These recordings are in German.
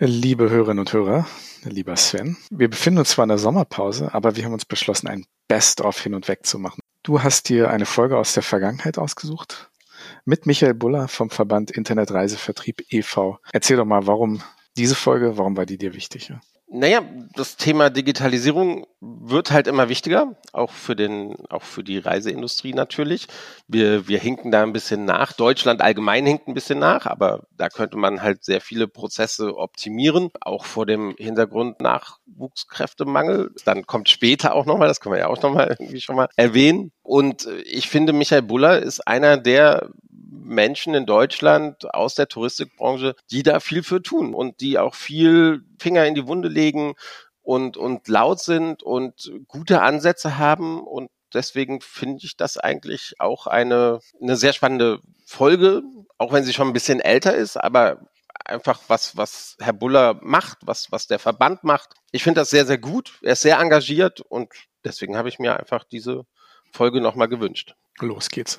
Liebe Hörerinnen und Hörer, lieber Sven, wir befinden uns zwar in der Sommerpause, aber wir haben uns beschlossen, ein Best-of hin und weg zu machen. Du hast dir eine Folge aus der Vergangenheit ausgesucht mit Michael Buller vom Verband Internetreisevertrieb e.V. Erzähl doch mal, warum diese Folge, warum war die dir wichtig? Naja, das Thema Digitalisierung wird halt immer wichtiger, auch für den, auch für die Reiseindustrie natürlich. Wir, wir hinken da ein bisschen nach. Deutschland allgemein hinkt ein bisschen nach, aber da könnte man halt sehr viele Prozesse optimieren, auch vor dem Hintergrund Nachwuchskräftemangel. Dann kommt später auch nochmal, das können wir ja auch nochmal irgendwie schon mal erwähnen. Und ich finde, Michael Buller ist einer der Menschen in Deutschland aus der Touristikbranche, die da viel für tun und die auch viel Finger in die Wunde legen und, und laut sind und gute Ansätze haben. Und deswegen finde ich das eigentlich auch eine, eine sehr spannende Folge, auch wenn sie schon ein bisschen älter ist, aber einfach was, was Herr Buller macht, was, was der Verband macht. Ich finde das sehr, sehr gut. Er ist sehr engagiert und deswegen habe ich mir einfach diese Folge nochmal gewünscht. Los geht's.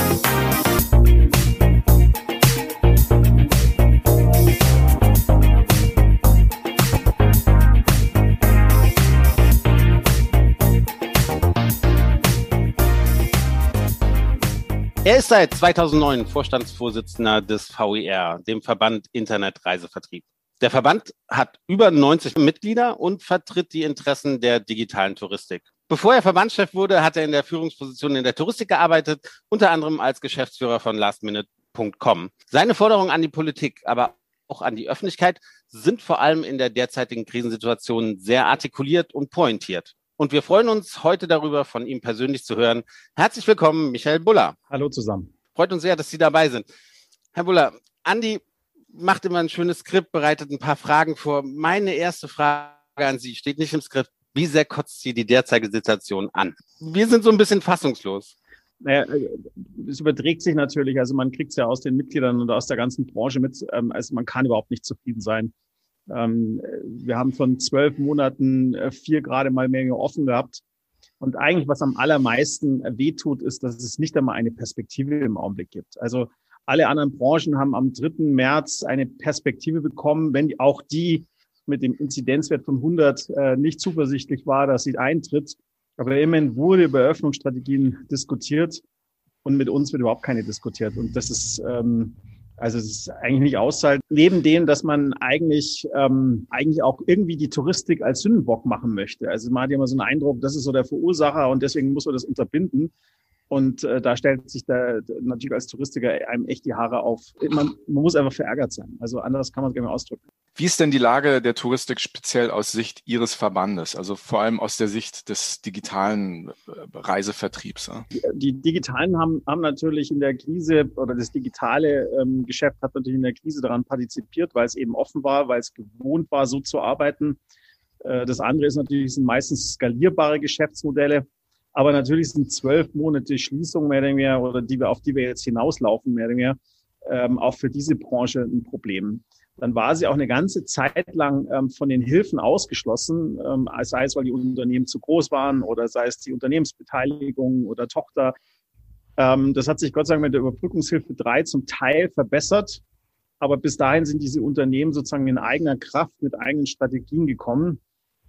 Er ist seit 2009 Vorstandsvorsitzender des VIR, dem Verband Internetreisevertrieb. Der Verband hat über 90 Mitglieder und vertritt die Interessen der digitalen Touristik. Bevor er Verbandschef wurde, hat er in der Führungsposition in der Touristik gearbeitet, unter anderem als Geschäftsführer von lastminute.com. Seine Forderungen an die Politik, aber auch an die Öffentlichkeit sind vor allem in der derzeitigen Krisensituation sehr artikuliert und pointiert. Und wir freuen uns heute darüber, von ihm persönlich zu hören. Herzlich willkommen, Michael Buller. Hallo zusammen. Freut uns sehr, dass Sie dabei sind. Herr Buller, Andi macht immer ein schönes Skript, bereitet ein paar Fragen vor. Meine erste Frage an Sie steht nicht im Skript. Wie sehr kotzt Sie die derzeitige Situation an? Wir sind so ein bisschen fassungslos. Naja, es überträgt sich natürlich. Also man kriegt es ja aus den Mitgliedern und aus der ganzen Branche mit. Ähm, also man kann überhaupt nicht zufrieden sein. Ähm, wir haben von zwölf Monaten äh, vier gerade mal mehr offen gehabt. Und eigentlich, was am allermeisten wehtut, ist, dass es nicht einmal eine Perspektive im Augenblick gibt. Also alle anderen Branchen haben am 3. März eine Perspektive bekommen, wenn auch die mit dem Inzidenzwert von 100 äh, nicht zuversichtlich war, dass sie eintritt. Aber immerhin wurde über Öffnungsstrategien diskutiert und mit uns wird überhaupt keine diskutiert. Und das ist ähm, also es ist eigentlich nicht auszuhalten. Neben dem, dass man eigentlich ähm, eigentlich auch irgendwie die Touristik als Sündenbock machen möchte. Also man hat ja immer so einen Eindruck, das ist so der Verursacher und deswegen muss man das unterbinden. Und äh, da stellt sich da natürlich als Touristiker einem echt die Haare auf. Man, man muss einfach verärgert sein. Also anders kann man es gar nicht ausdrücken. Wie ist denn die Lage der Touristik speziell aus Sicht Ihres Verbandes? Also vor allem aus der Sicht des digitalen äh, Reisevertriebs? Die, Digitalen haben, haben natürlich in der Krise oder das digitale ähm, Geschäft hat natürlich in der Krise daran partizipiert, weil es eben offen war, weil es gewohnt war, so zu arbeiten. Äh, das andere ist natürlich, sind meistens skalierbare Geschäftsmodelle aber natürlich sind zwölf Monate Schließung mehr oder weniger, oder die wir, auf die wir jetzt hinauslaufen, mehr oder weniger, ähm, auch für diese Branche ein Problem. Dann war sie auch eine ganze Zeit lang ähm, von den Hilfen ausgeschlossen, ähm, sei es, weil die Unternehmen zu groß waren oder sei es die Unternehmensbeteiligung oder Tochter. Ähm, das hat sich Gott sei Dank mit der Überbrückungshilfe 3 zum Teil verbessert. Aber bis dahin sind diese Unternehmen sozusagen in eigener Kraft mit eigenen Strategien gekommen.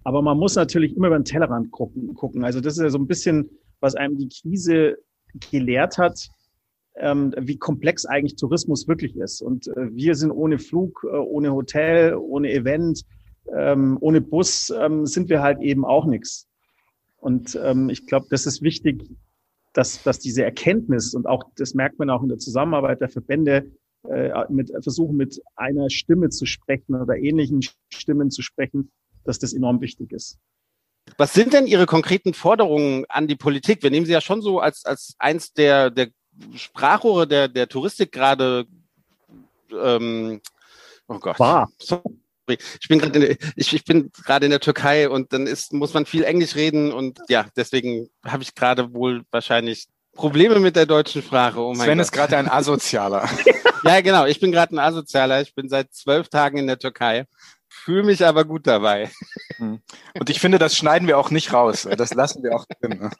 Aber man muss natürlich immer über den Tellerrand gucken. Also das ist ja so ein bisschen, was einem die Krise gelehrt hat, ähm, wie komplex eigentlich Tourismus wirklich ist. Und äh, wir sind ohne Flug, äh, ohne Hotel, ohne Event, ähm, ohne Bus, ähm, sind wir halt eben auch nichts. Und ähm, ich glaube, das ist wichtig, dass, dass diese Erkenntnis und auch, das merkt man auch in der Zusammenarbeit der Verbände, äh, mit versuchen mit einer Stimme zu sprechen oder ähnlichen Stimmen zu sprechen, dass das enorm wichtig ist. Was sind denn Ihre konkreten Forderungen an die Politik? Wir nehmen Sie ja schon so als, als eins der, der Sprachrohre der, der Touristik gerade. Ähm, oh Gott. War. Sorry. Ich bin gerade ich, ich bin gerade in der Türkei und dann ist, muss man viel Englisch reden und ja, deswegen habe ich gerade wohl wahrscheinlich Probleme mit der deutschen Sprache. Oh Sven Gott. ist gerade ein Asozialer. ja, genau. Ich bin gerade ein Asozialer. Ich bin seit zwölf Tagen in der Türkei. Fühle mich aber gut dabei. Hm. Und ich finde, das schneiden wir auch nicht raus. Das lassen wir auch drin.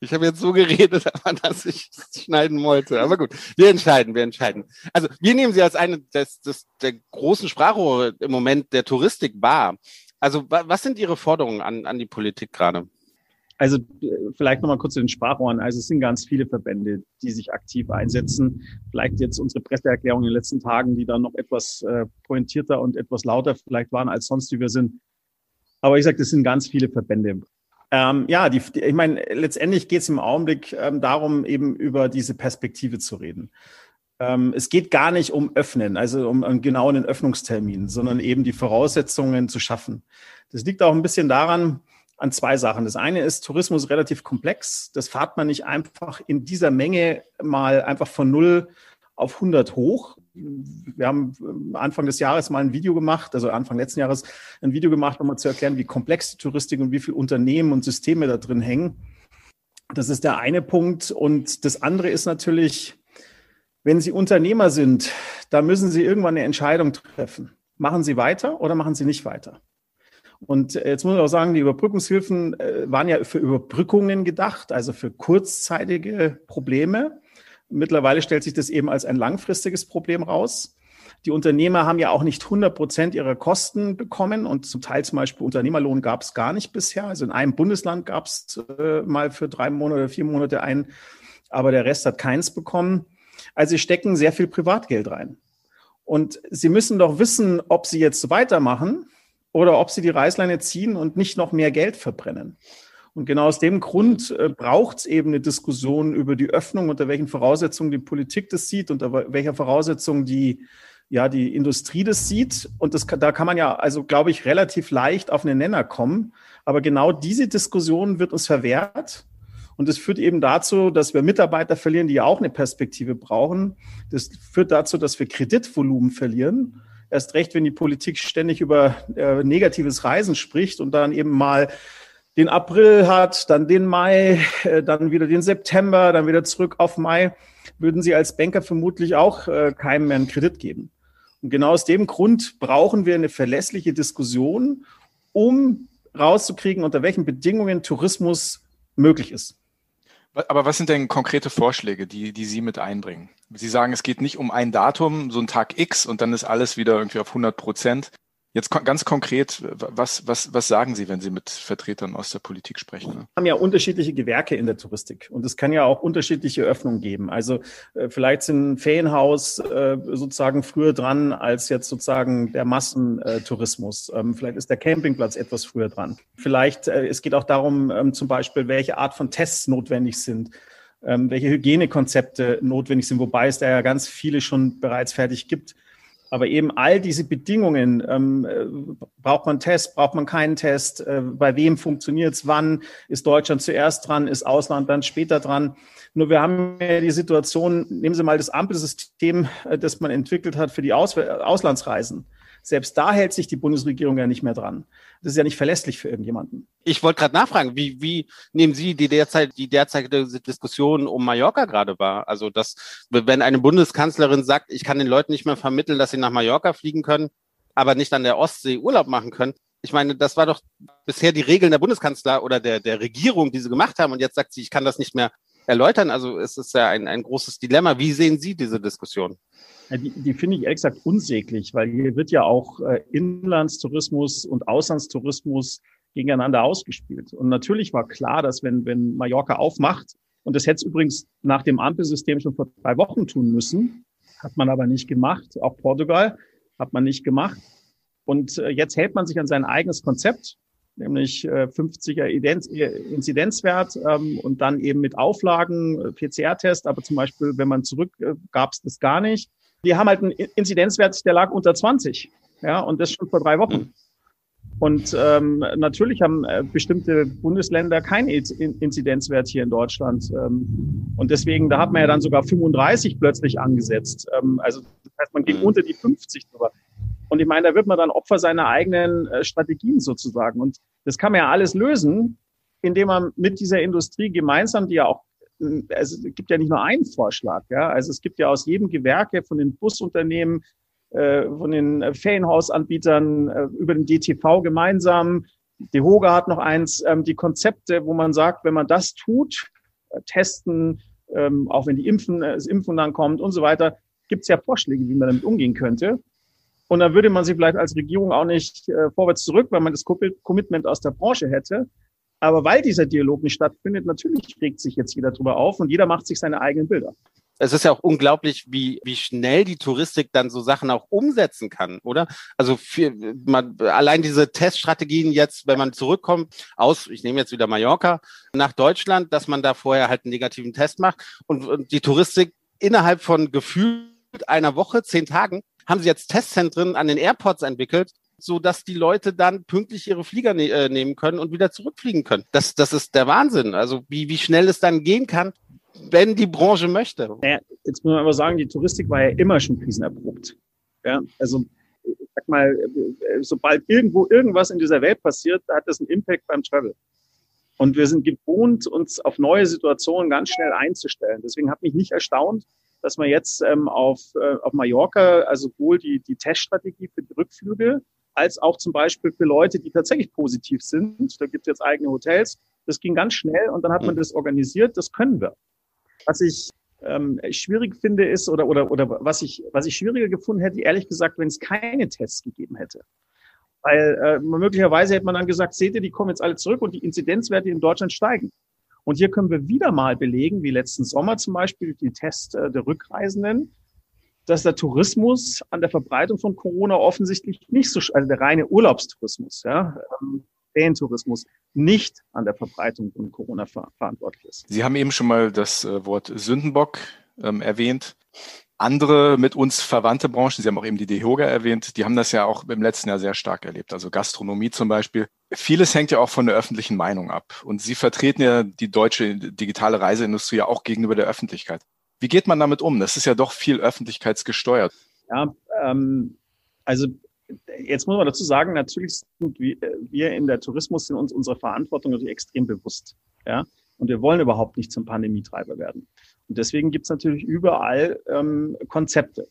Ich habe jetzt so geredet, aber dass ich es schneiden wollte. Aber gut, wir entscheiden, wir entscheiden. Also wir nehmen Sie als eine des, des, der großen Sprachrohre im Moment der Touristik wahr. Also was sind Ihre Forderungen an, an die Politik gerade? Also vielleicht nochmal kurz zu den Sprachrohren. Also es sind ganz viele Verbände, die sich aktiv einsetzen. Vielleicht jetzt unsere Presseerklärung in den letzten Tagen, die dann noch etwas äh, pointierter und etwas lauter vielleicht waren als sonst, wie wir sind. Aber ich sage, das sind ganz viele Verbände. Ähm, ja, die, die, ich meine, letztendlich geht es im Augenblick ähm, darum, eben über diese Perspektive zu reden. Ähm, es geht gar nicht um Öffnen, also um einen genauen Öffnungstermin, sondern eben die Voraussetzungen zu schaffen. Das liegt auch ein bisschen daran, an zwei Sachen. Das eine ist, Tourismus relativ komplex. Das fahrt man nicht einfach in dieser Menge mal einfach von null auf 100 hoch. Wir haben Anfang des Jahres mal ein Video gemacht, also Anfang letzten Jahres ein Video gemacht, um mal zu erklären, wie komplex die Touristik und wie viele Unternehmen und Systeme da drin hängen. Das ist der eine Punkt. Und das andere ist natürlich, wenn Sie Unternehmer sind, da müssen Sie irgendwann eine Entscheidung treffen. Machen Sie weiter oder machen Sie nicht weiter? Und äh, jetzt muss ich auch sagen, die Überbrückungshilfen äh, waren ja für Überbrückungen gedacht, also für kurzzeitige Probleme. Mittlerweile stellt sich das eben als ein langfristiges Problem raus. Die Unternehmer haben ja auch nicht 100 Prozent ihrer Kosten bekommen und zum Teil zum Beispiel Unternehmerlohn gab es gar nicht bisher. Also in einem Bundesland gab es äh, mal für drei Monate vier Monate ein, aber der Rest hat keins bekommen. Also sie stecken sehr viel Privatgeld rein. Und sie müssen doch wissen, ob sie jetzt weitermachen oder ob sie die Reißleine ziehen und nicht noch mehr Geld verbrennen. Und genau aus dem Grund äh, braucht es eben eine Diskussion über die Öffnung, unter welchen Voraussetzungen die Politik das sieht, unter welcher Voraussetzung die, ja, die Industrie das sieht. Und das, da kann man ja, also glaube ich, relativ leicht auf einen Nenner kommen. Aber genau diese Diskussion wird uns verwehrt. Und das führt eben dazu, dass wir Mitarbeiter verlieren, die ja auch eine Perspektive brauchen. Das führt dazu, dass wir Kreditvolumen verlieren. Erst recht, wenn die Politik ständig über äh, negatives Reisen spricht und dann eben mal den April hat, dann den Mai, äh, dann wieder den September, dann wieder zurück auf Mai, würden Sie als Banker vermutlich auch äh, keinem mehr einen Kredit geben. Und genau aus dem Grund brauchen wir eine verlässliche Diskussion, um rauszukriegen, unter welchen Bedingungen Tourismus möglich ist. Aber was sind denn konkrete Vorschläge, die, die Sie mit einbringen? Sie sagen, es geht nicht um ein Datum, so ein Tag X und dann ist alles wieder irgendwie auf 100 Prozent. Jetzt ganz konkret, was, was, was sagen Sie, wenn Sie mit Vertretern aus der Politik sprechen? Wir haben ja unterschiedliche Gewerke in der Touristik und es kann ja auch unterschiedliche Öffnungen geben. Also äh, vielleicht sind Ferienhaus äh, sozusagen früher dran als jetzt sozusagen der Massentourismus. Ähm, vielleicht ist der Campingplatz etwas früher dran. Vielleicht, äh, es geht auch darum, ähm, zum Beispiel, welche Art von Tests notwendig sind. Ähm, welche Hygienekonzepte notwendig sind, wobei es da ja ganz viele schon bereits fertig gibt. Aber eben all diese Bedingungen, ähm, äh, braucht man Test, braucht man keinen Test, äh, bei wem funktioniert es, wann ist Deutschland zuerst dran, ist Ausland dann später dran. Nur wir haben ja die Situation, nehmen Sie mal das Ampelsystem, äh, das man entwickelt hat für die Aus Auslandsreisen. Selbst da hält sich die Bundesregierung ja nicht mehr dran. Das ist ja nicht verlässlich für irgendjemanden. Ich wollte gerade nachfragen, wie, wie nehmen Sie die derzeit die derzeitige Diskussion um Mallorca gerade wahr? Also, dass wenn eine Bundeskanzlerin sagt, ich kann den Leuten nicht mehr vermitteln, dass sie nach Mallorca fliegen können, aber nicht an der Ostsee Urlaub machen können. Ich meine, das war doch bisher die Regeln der Bundeskanzler oder der, der Regierung, die sie gemacht haben. Und jetzt sagt sie, ich kann das nicht mehr erläutern. Also es ist ja ein, ein großes Dilemma. Wie sehen Sie diese Diskussion? Ja, die, die finde ich gesagt unsäglich, weil hier wird ja auch äh, Inlandstourismus und Auslandstourismus gegeneinander ausgespielt. Und natürlich war klar, dass wenn, wenn Mallorca aufmacht, und das hätte es übrigens nach dem Ampelsystem schon vor drei Wochen tun müssen, hat man aber nicht gemacht. Auch Portugal hat man nicht gemacht. Und äh, jetzt hält man sich an sein eigenes Konzept, nämlich äh, 50er Inzidenzwert ähm, und dann eben mit Auflagen, äh, PCR-Test, aber zum Beispiel, wenn man zurück, äh, gab es das gar nicht. Die haben halt einen Inzidenzwert, der lag unter 20. Ja, und das schon vor drei Wochen. Und ähm, natürlich haben äh, bestimmte Bundesländer keinen Inzidenzwert hier in Deutschland. Ähm, und deswegen, da hat man ja dann sogar 35 plötzlich angesetzt. Ähm, also das heißt, man geht mhm. unter die 50 drüber. Und ich meine, da wird man dann Opfer seiner eigenen äh, Strategien sozusagen. Und das kann man ja alles lösen, indem man mit dieser Industrie gemeinsam, die ja auch also es gibt ja nicht nur einen Vorschlag, ja. Also es gibt ja aus jedem Gewerke von den Busunternehmen, äh, von den Ferienhausanbietern äh, über den DTV gemeinsam. Die Hoga hat noch eins, ähm, die Konzepte, wo man sagt, wenn man das tut, äh, testen, ähm, auch wenn die Impfen, das Impfen dann kommt und so weiter, gibt es ja Vorschläge, wie man damit umgehen könnte. Und dann würde man sich vielleicht als Regierung auch nicht vorwärts zurück, weil man das Commitment aus der Branche hätte. Aber weil dieser Dialog nicht stattfindet, natürlich regt sich jetzt jeder drüber auf und jeder macht sich seine eigenen Bilder. Es ist ja auch unglaublich, wie, wie schnell die Touristik dann so Sachen auch umsetzen kann, oder? Also für, man, allein diese Teststrategien jetzt, wenn man zurückkommt aus, ich nehme jetzt wieder Mallorca, nach Deutschland, dass man da vorher halt einen negativen Test macht und, und die Touristik innerhalb von gefühlt einer Woche, zehn Tagen, haben sie jetzt Testzentren an den Airports entwickelt, so dass die Leute dann pünktlich ihre Flieger ne äh, nehmen können und wieder zurückfliegen können. Das, das ist der Wahnsinn. Also wie, wie schnell es dann gehen kann, wenn die Branche möchte. Naja, jetzt muss man aber sagen, die Touristik war ja immer schon krisenerprobt. Ja, also ich sag mal, sobald irgendwo irgendwas in dieser Welt passiert, hat das einen Impact beim Travel. Und wir sind gewohnt, uns auf neue Situationen ganz schnell einzustellen. Deswegen hat mich nicht erstaunt, dass man jetzt ähm, auf, äh, auf Mallorca, also sowohl die, die Teststrategie für die Rückflüge als auch zum Beispiel für Leute, die tatsächlich positiv sind. Da gibt es jetzt eigene Hotels. Das ging ganz schnell und dann hat man hm. das organisiert. Das können wir. Was ich ähm, schwierig finde ist oder oder oder was ich was ich schwieriger gefunden hätte, ehrlich gesagt, wenn es keine Tests gegeben hätte. Weil äh, möglicherweise hätte man dann gesagt, seht ihr, die kommen jetzt alle zurück und die Inzidenzwerte in Deutschland steigen. Und hier können wir wieder mal belegen, wie letzten Sommer zum Beispiel die Tests äh, der Rückreisenden, dass der Tourismus an der Verbreitung von Corona offensichtlich nicht so, also der reine Urlaubstourismus, ja, ähm, Ferientourismus nicht an der Verbreitung von Corona ver verantwortlich ist. Sie haben eben schon mal das äh, Wort Sündenbock ähm, erwähnt. Andere mit uns verwandte Branchen, Sie haben auch eben die DEHOGA erwähnt, die haben das ja auch im letzten Jahr sehr stark erlebt. Also Gastronomie zum Beispiel. Vieles hängt ja auch von der öffentlichen Meinung ab. Und Sie vertreten ja die deutsche digitale Reiseindustrie ja auch gegenüber der Öffentlichkeit. Wie geht man damit um? Das ist ja doch viel öffentlichkeitsgesteuert. Ja, ähm, also jetzt muss man dazu sagen, natürlich sind wir in der Tourismus sind uns unserer Verantwortung natürlich extrem bewusst. Ja? Und wir wollen überhaupt nicht zum Pandemietreiber werden. Und deswegen gibt es natürlich überall ähm, Konzepte.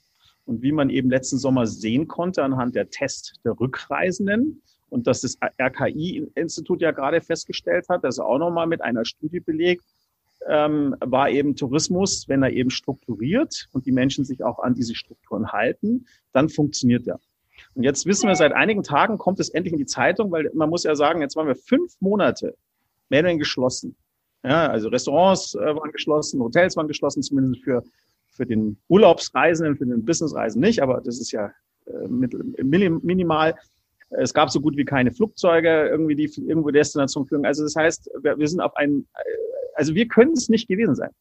Und wie man eben letzten Sommer sehen konnte anhand der Test der Rückreisenden und dass das RKI-Institut ja gerade festgestellt hat, dass er auch nochmal mit einer Studie belegt, ähm, war eben Tourismus, wenn er eben strukturiert und die Menschen sich auch an diese Strukturen halten, dann funktioniert er. Und jetzt wissen wir, seit einigen Tagen kommt es endlich in die Zeitung, weil man muss ja sagen, jetzt waren wir fünf Monate mehr oder geschlossen. Ja, also Restaurants äh, waren geschlossen, Hotels waren geschlossen, zumindest für, für den Urlaubsreisenden, für den Businessreisen nicht, aber das ist ja äh, minimal. Es gab so gut wie keine Flugzeuge, irgendwie, die irgendwo Destination führen. Also das heißt, wir, wir sind auf einem, also wir können es nicht gewesen sein.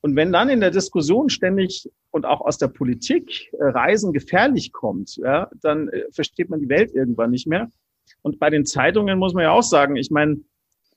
Und wenn dann in der Diskussion ständig und auch aus der Politik äh, Reisen gefährlich kommt, ja, dann äh, versteht man die Welt irgendwann nicht mehr. Und bei den Zeitungen muss man ja auch sagen, ich meine,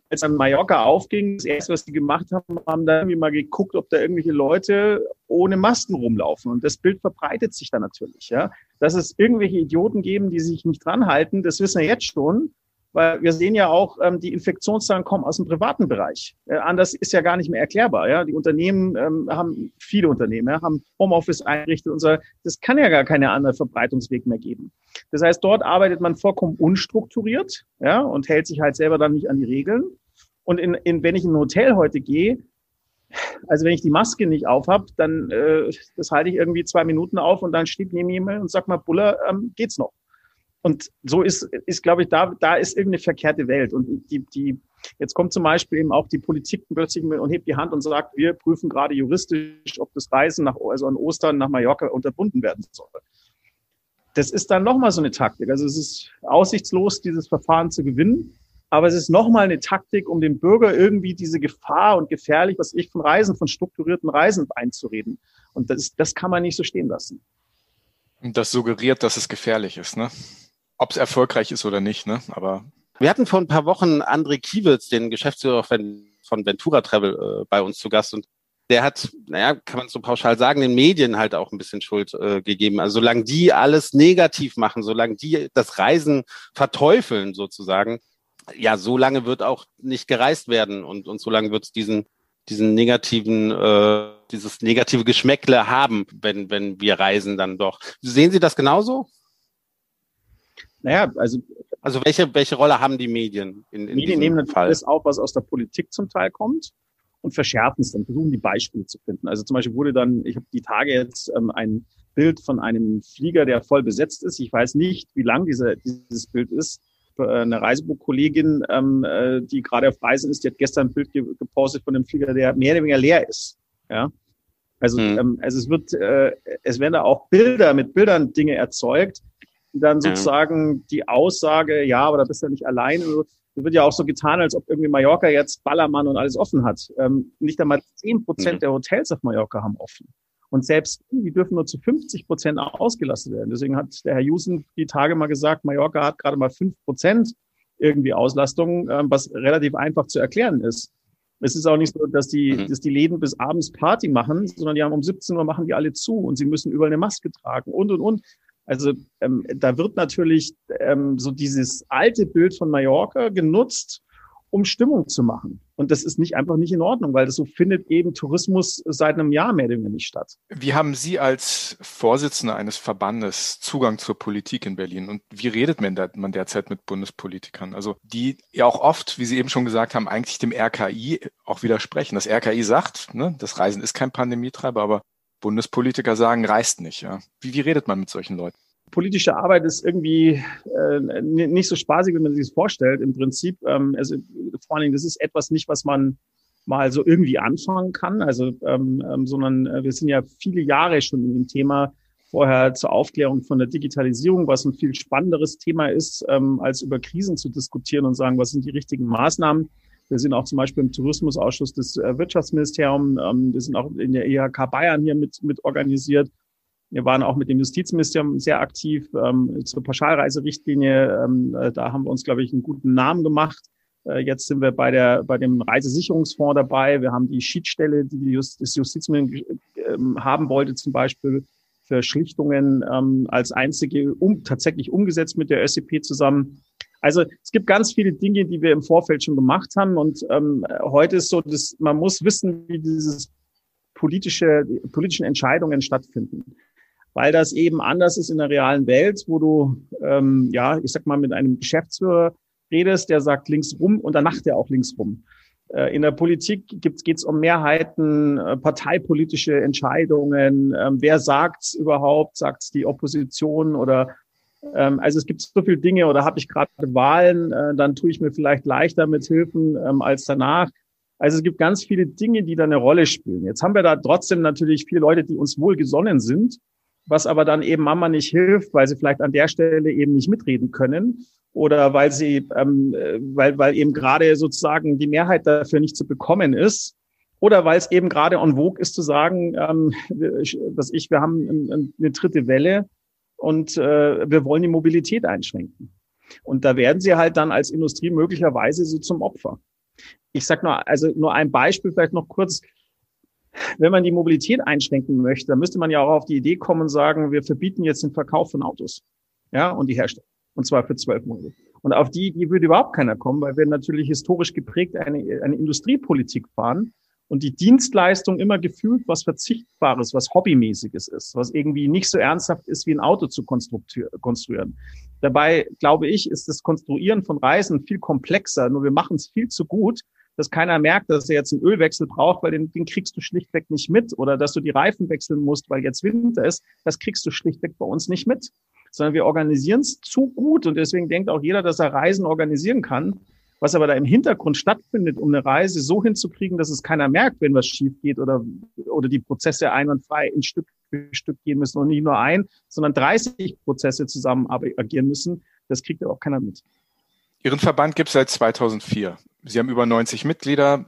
als dann Mallorca aufging, das erste, was die gemacht haben, haben da irgendwie mal geguckt, ob da irgendwelche Leute ohne Masken rumlaufen. Und das Bild verbreitet sich dann natürlich, ja. Dass es irgendwelche Idioten geben, die sich nicht dran halten, das wissen wir jetzt schon weil wir sehen ja auch, ähm, die Infektionszahlen kommen aus dem privaten Bereich. Äh, anders ist ja gar nicht mehr erklärbar. Ja? Die Unternehmen ähm, haben, viele Unternehmen ja, haben Homeoffice eingerichtet und so. Das kann ja gar keine andere Verbreitungsweg mehr geben. Das heißt, dort arbeitet man vollkommen unstrukturiert ja, und hält sich halt selber dann nicht an die Regeln. Und in, in, wenn ich in ein Hotel heute gehe, also wenn ich die Maske nicht aufhab, dann äh, das halte ich irgendwie zwei Minuten auf und dann steht neben jemand und sagt mal, Buller, ähm, geht's noch? Und so ist, ist glaube ich, da, da ist irgendeine verkehrte Welt. Und die, die, jetzt kommt zum Beispiel eben auch die Politik plötzlich und hebt die Hand und sagt, wir prüfen gerade juristisch, ob das Reisen nach, also an Ostern nach Mallorca unterbunden werden soll. Das ist dann nochmal so eine Taktik. Also es ist aussichtslos, dieses Verfahren zu gewinnen. Aber es ist nochmal eine Taktik, um dem Bürger irgendwie diese Gefahr und gefährlich, was ich von Reisen, von strukturierten Reisen einzureden. Und das, das kann man nicht so stehen lassen. Und das suggeriert, dass es gefährlich ist, ne? ob es erfolgreich ist oder nicht, ne? Aber wir hatten vor ein paar Wochen André Kiewitz, den Geschäftsführer von, von Ventura Travel, äh, bei uns zu Gast und der hat, naja, kann man so pauschal sagen, den Medien halt auch ein bisschen Schuld äh, gegeben. Also solange die alles negativ machen, solange die das Reisen verteufeln sozusagen, ja, so lange wird auch nicht gereist werden und, und so lange wird es diesen diesen negativen, äh, dieses negative Geschmäckle haben, wenn, wenn wir reisen dann doch. Sehen Sie das genauso? Naja, also. Also welche, welche Rolle haben die Medien in, in Medien nehmen natürlich alles auf, was aus der Politik zum Teil kommt und verschärfen es dann, versuchen die Beispiele zu finden. Also zum Beispiel wurde dann, ich habe die Tage jetzt ähm, ein Bild von einem Flieger, der voll besetzt ist. Ich weiß nicht, wie lang diese, dieses Bild ist. Äh, eine Reisebuchkollegin, ähm, äh, die gerade auf Reisen ist, die hat gestern ein Bild gepostet von einem Flieger, der mehr oder weniger leer ist. Ja. Also, hm. ähm, also es wird, äh, es werden da auch Bilder mit Bildern Dinge erzeugt, die dann sozusagen ja. die Aussage, ja, aber da bist du ja nicht allein. Also, wird ja auch so getan, als ob irgendwie Mallorca jetzt Ballermann und alles offen hat. Ähm, nicht einmal zehn Prozent hm. der Hotels auf Mallorca haben offen. Und selbst die, die dürfen nur zu 50 Prozent ausgelastet werden. Deswegen hat der Herr Jusen die Tage mal gesagt, Mallorca hat gerade mal fünf Prozent irgendwie Auslastung, ähm, was relativ einfach zu erklären ist. Es ist auch nicht so, dass die, mhm. dass die Läden bis abends Party machen, sondern die haben um 17 Uhr machen die alle zu und sie müssen überall eine Maske tragen und, und, und. Also ähm, da wird natürlich ähm, so dieses alte Bild von Mallorca genutzt, um Stimmung zu machen. Und das ist nicht einfach nicht in Ordnung, weil das so findet eben Tourismus seit einem Jahr mehr oder weniger nicht statt. Wie haben Sie als Vorsitzender eines Verbandes Zugang zur Politik in Berlin? Und wie redet man, da, man derzeit mit Bundespolitikern? Also die ja auch oft, wie Sie eben schon gesagt haben, eigentlich dem RKI auch widersprechen. Das RKI sagt, ne, das Reisen ist kein Pandemietreiber, aber Bundespolitiker sagen, reist nicht. Ja. Wie, wie redet man mit solchen Leuten? Politische Arbeit ist irgendwie äh, nicht so spaßig, wie man sich das vorstellt. Im Prinzip, ähm, also vor allen Dingen, das ist etwas nicht, was man mal so irgendwie anfangen kann. Also, ähm, ähm, sondern äh, wir sind ja viele Jahre schon in dem Thema vorher zur Aufklärung von der Digitalisierung, was ein viel spannenderes Thema ist, ähm, als über Krisen zu diskutieren und sagen, was sind die richtigen Maßnahmen. Wir sind auch zum Beispiel im Tourismusausschuss des äh, Wirtschaftsministeriums. Ähm, wir sind auch in der EHK Bayern hier mit, mit organisiert wir waren auch mit dem Justizministerium sehr aktiv ähm, zur Pauschalreiserichtlinie. Ähm, äh, da haben wir uns, glaube ich, einen guten Namen gemacht. Äh, jetzt sind wir bei der bei dem Reisesicherungsfonds dabei. Wir haben die Schiedsstelle, die, die Just, das Justizministerium äh, haben wollte, zum Beispiel für Schlichtungen ähm, als einzige um, tatsächlich umgesetzt mit der ÖSCP zusammen. Also es gibt ganz viele Dinge, die wir im Vorfeld schon gemacht haben. Und ähm, heute ist so, dass man muss wissen, wie dieses politische, politischen Entscheidungen stattfinden weil das eben anders ist in der realen Welt, wo du, ähm, ja, ich sag mal, mit einem Geschäftsführer redest, der sagt links rum und dann macht er auch links rum. Äh, in der Politik geht es um Mehrheiten, äh, parteipolitische Entscheidungen. Ähm, wer sagt's überhaupt? Sagt's die Opposition oder ähm, also es gibt so viele Dinge oder habe ich gerade Wahlen, äh, dann tue ich mir vielleicht leichter mit Hilfen ähm, als danach. Also es gibt ganz viele Dinge, die da eine Rolle spielen. Jetzt haben wir da trotzdem natürlich viele Leute, die uns wohlgesonnen sind was aber dann eben Mama nicht hilft, weil sie vielleicht an der Stelle eben nicht mitreden können oder weil sie, ähm, weil, weil eben gerade sozusagen die Mehrheit dafür nicht zu bekommen ist oder weil es eben gerade en vogue ist zu sagen, ähm, dass ich, wir haben eine dritte Welle und äh, wir wollen die Mobilität einschränken. Und da werden sie halt dann als Industrie möglicherweise so zum Opfer. Ich sag nur, also nur ein Beispiel vielleicht noch kurz wenn man die Mobilität einschränken möchte, dann müsste man ja auch auf die Idee kommen und sagen, wir verbieten jetzt den Verkauf von Autos. Ja, und die Herstellung. Und zwar für zwölf Monate. Und auf die, die würde überhaupt keiner kommen, weil wir natürlich historisch geprägt eine, eine Industriepolitik fahren und die Dienstleistung immer gefühlt was Verzichtbares, was Hobbymäßiges ist, was irgendwie nicht so ernsthaft ist, wie ein Auto zu konstruieren. Dabei, glaube ich, ist das Konstruieren von Reisen viel komplexer, nur wir machen es viel zu gut dass keiner merkt, dass er jetzt einen Ölwechsel braucht, weil den, den kriegst du schlichtweg nicht mit. Oder dass du die Reifen wechseln musst, weil jetzt Winter ist. Das kriegst du schlichtweg bei uns nicht mit. Sondern wir organisieren es zu gut. Und deswegen denkt auch jeder, dass er Reisen organisieren kann. Was aber da im Hintergrund stattfindet, um eine Reise so hinzukriegen, dass es keiner merkt, wenn was schief geht oder, oder die Prozesse einwandfrei in Stück für Stück gehen müssen und nicht nur ein, sondern 30 Prozesse zusammen agieren müssen, das kriegt ja auch keiner mit. Ihren Verband gibt es seit 2004. Sie haben über 90 Mitglieder.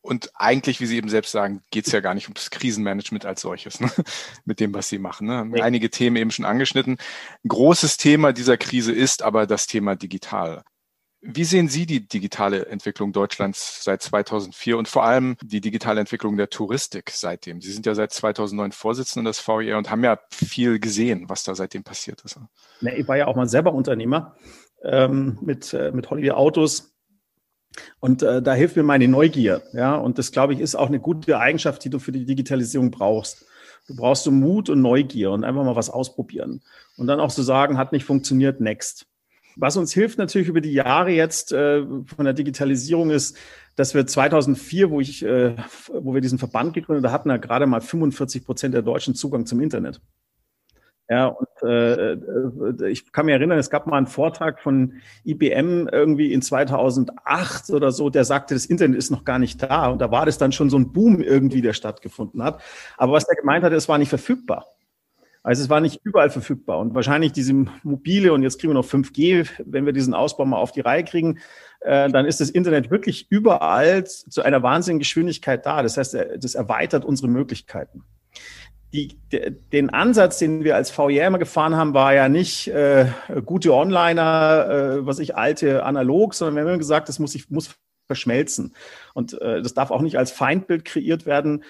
Und eigentlich, wie Sie eben selbst sagen, geht es ja gar nicht ums Krisenmanagement als solches, ne? mit dem, was Sie machen. Ne? Nee. Einige Themen eben schon angeschnitten. Ein großes Thema dieser Krise ist aber das Thema digital. Wie sehen Sie die digitale Entwicklung Deutschlands seit 2004 und vor allem die digitale Entwicklung der Touristik seitdem? Sie sind ja seit 2009 Vorsitzender des VER und haben ja viel gesehen, was da seitdem passiert ist. Nee, ich war ja auch mal selber Unternehmer ähm, mit, äh, mit Holiday Autos Und äh, da hilft mir meine Neugier. Ja, und das, glaube ich, ist auch eine gute Eigenschaft, die du für die Digitalisierung brauchst. Du brauchst so Mut und Neugier und einfach mal was ausprobieren. Und dann auch so sagen, hat nicht funktioniert, next. Was uns hilft natürlich über die Jahre jetzt äh, von der Digitalisierung ist, dass wir 2004, wo ich, äh, wo wir diesen Verband gegründet hatten, da gerade mal 45 Prozent der Deutschen Zugang zum Internet. Ja, und äh, äh, ich kann mich erinnern, es gab mal einen Vortrag von IBM irgendwie in 2008 oder so, der sagte, das Internet ist noch gar nicht da. Und da war das dann schon so ein Boom irgendwie, der stattgefunden hat. Aber was er gemeint hat, es war nicht verfügbar. Also es war nicht überall verfügbar. Und wahrscheinlich diese mobile, und jetzt kriegen wir noch 5G, wenn wir diesen Ausbau mal auf die Reihe kriegen, äh, dann ist das Internet wirklich überall zu einer wahnsinnigen Geschwindigkeit da. Das heißt, das erweitert unsere Möglichkeiten die, den Ansatz, den wir als VR immer gefahren haben, war ja nicht äh, gute Onliner, äh, was ich alte analog, sondern wir haben immer gesagt, das muss sich muss verschmelzen und äh, das darf auch nicht als Feindbild kreiert werden,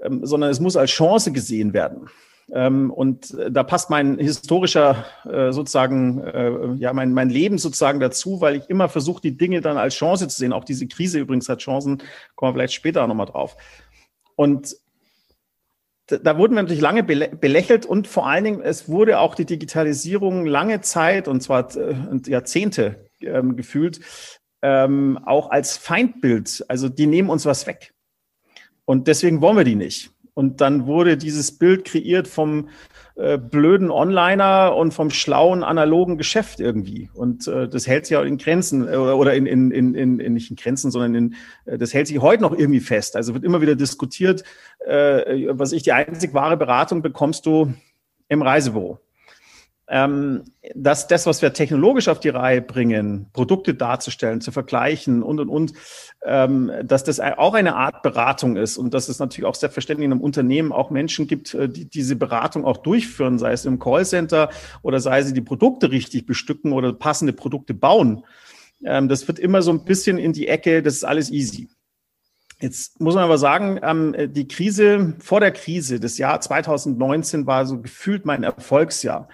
ähm, sondern es muss als Chance gesehen werden. Ähm, und da passt mein historischer äh, sozusagen, äh, ja, mein, mein Leben sozusagen dazu, weil ich immer versuche, die Dinge dann als Chance zu sehen. Auch diese Krise übrigens hat Chancen, kommen wir vielleicht später nochmal drauf. Und da wurden wir natürlich lange belächelt und vor allen Dingen, es wurde auch die Digitalisierung lange Zeit, und zwar äh, Jahrzehnte ähm, gefühlt, ähm, auch als Feindbild. Also die nehmen uns was weg. Und deswegen wollen wir die nicht. Und dann wurde dieses Bild kreiert vom äh, blöden Onliner und vom schlauen analogen Geschäft irgendwie. Und äh, das hält sich auch in Grenzen äh, oder in, in, in, in, in nicht in Grenzen, sondern in, äh, das hält sich heute noch irgendwie fest. Also wird immer wieder diskutiert, äh, was ich die einzig wahre Beratung bekommst du im Reisebüro ähm, dass das, was wir technologisch auf die Reihe bringen, Produkte darzustellen, zu vergleichen und und und, ähm, dass das auch eine Art Beratung ist und dass es natürlich auch selbstverständlich in einem Unternehmen auch Menschen gibt, äh, die diese Beratung auch durchführen, sei es im Callcenter oder sei sie die Produkte richtig bestücken oder passende Produkte bauen. Ähm, das wird immer so ein bisschen in die Ecke, das ist alles easy. Jetzt muss man aber sagen, ähm, die Krise, vor der Krise, das Jahr 2019 war so gefühlt mein Erfolgsjahr.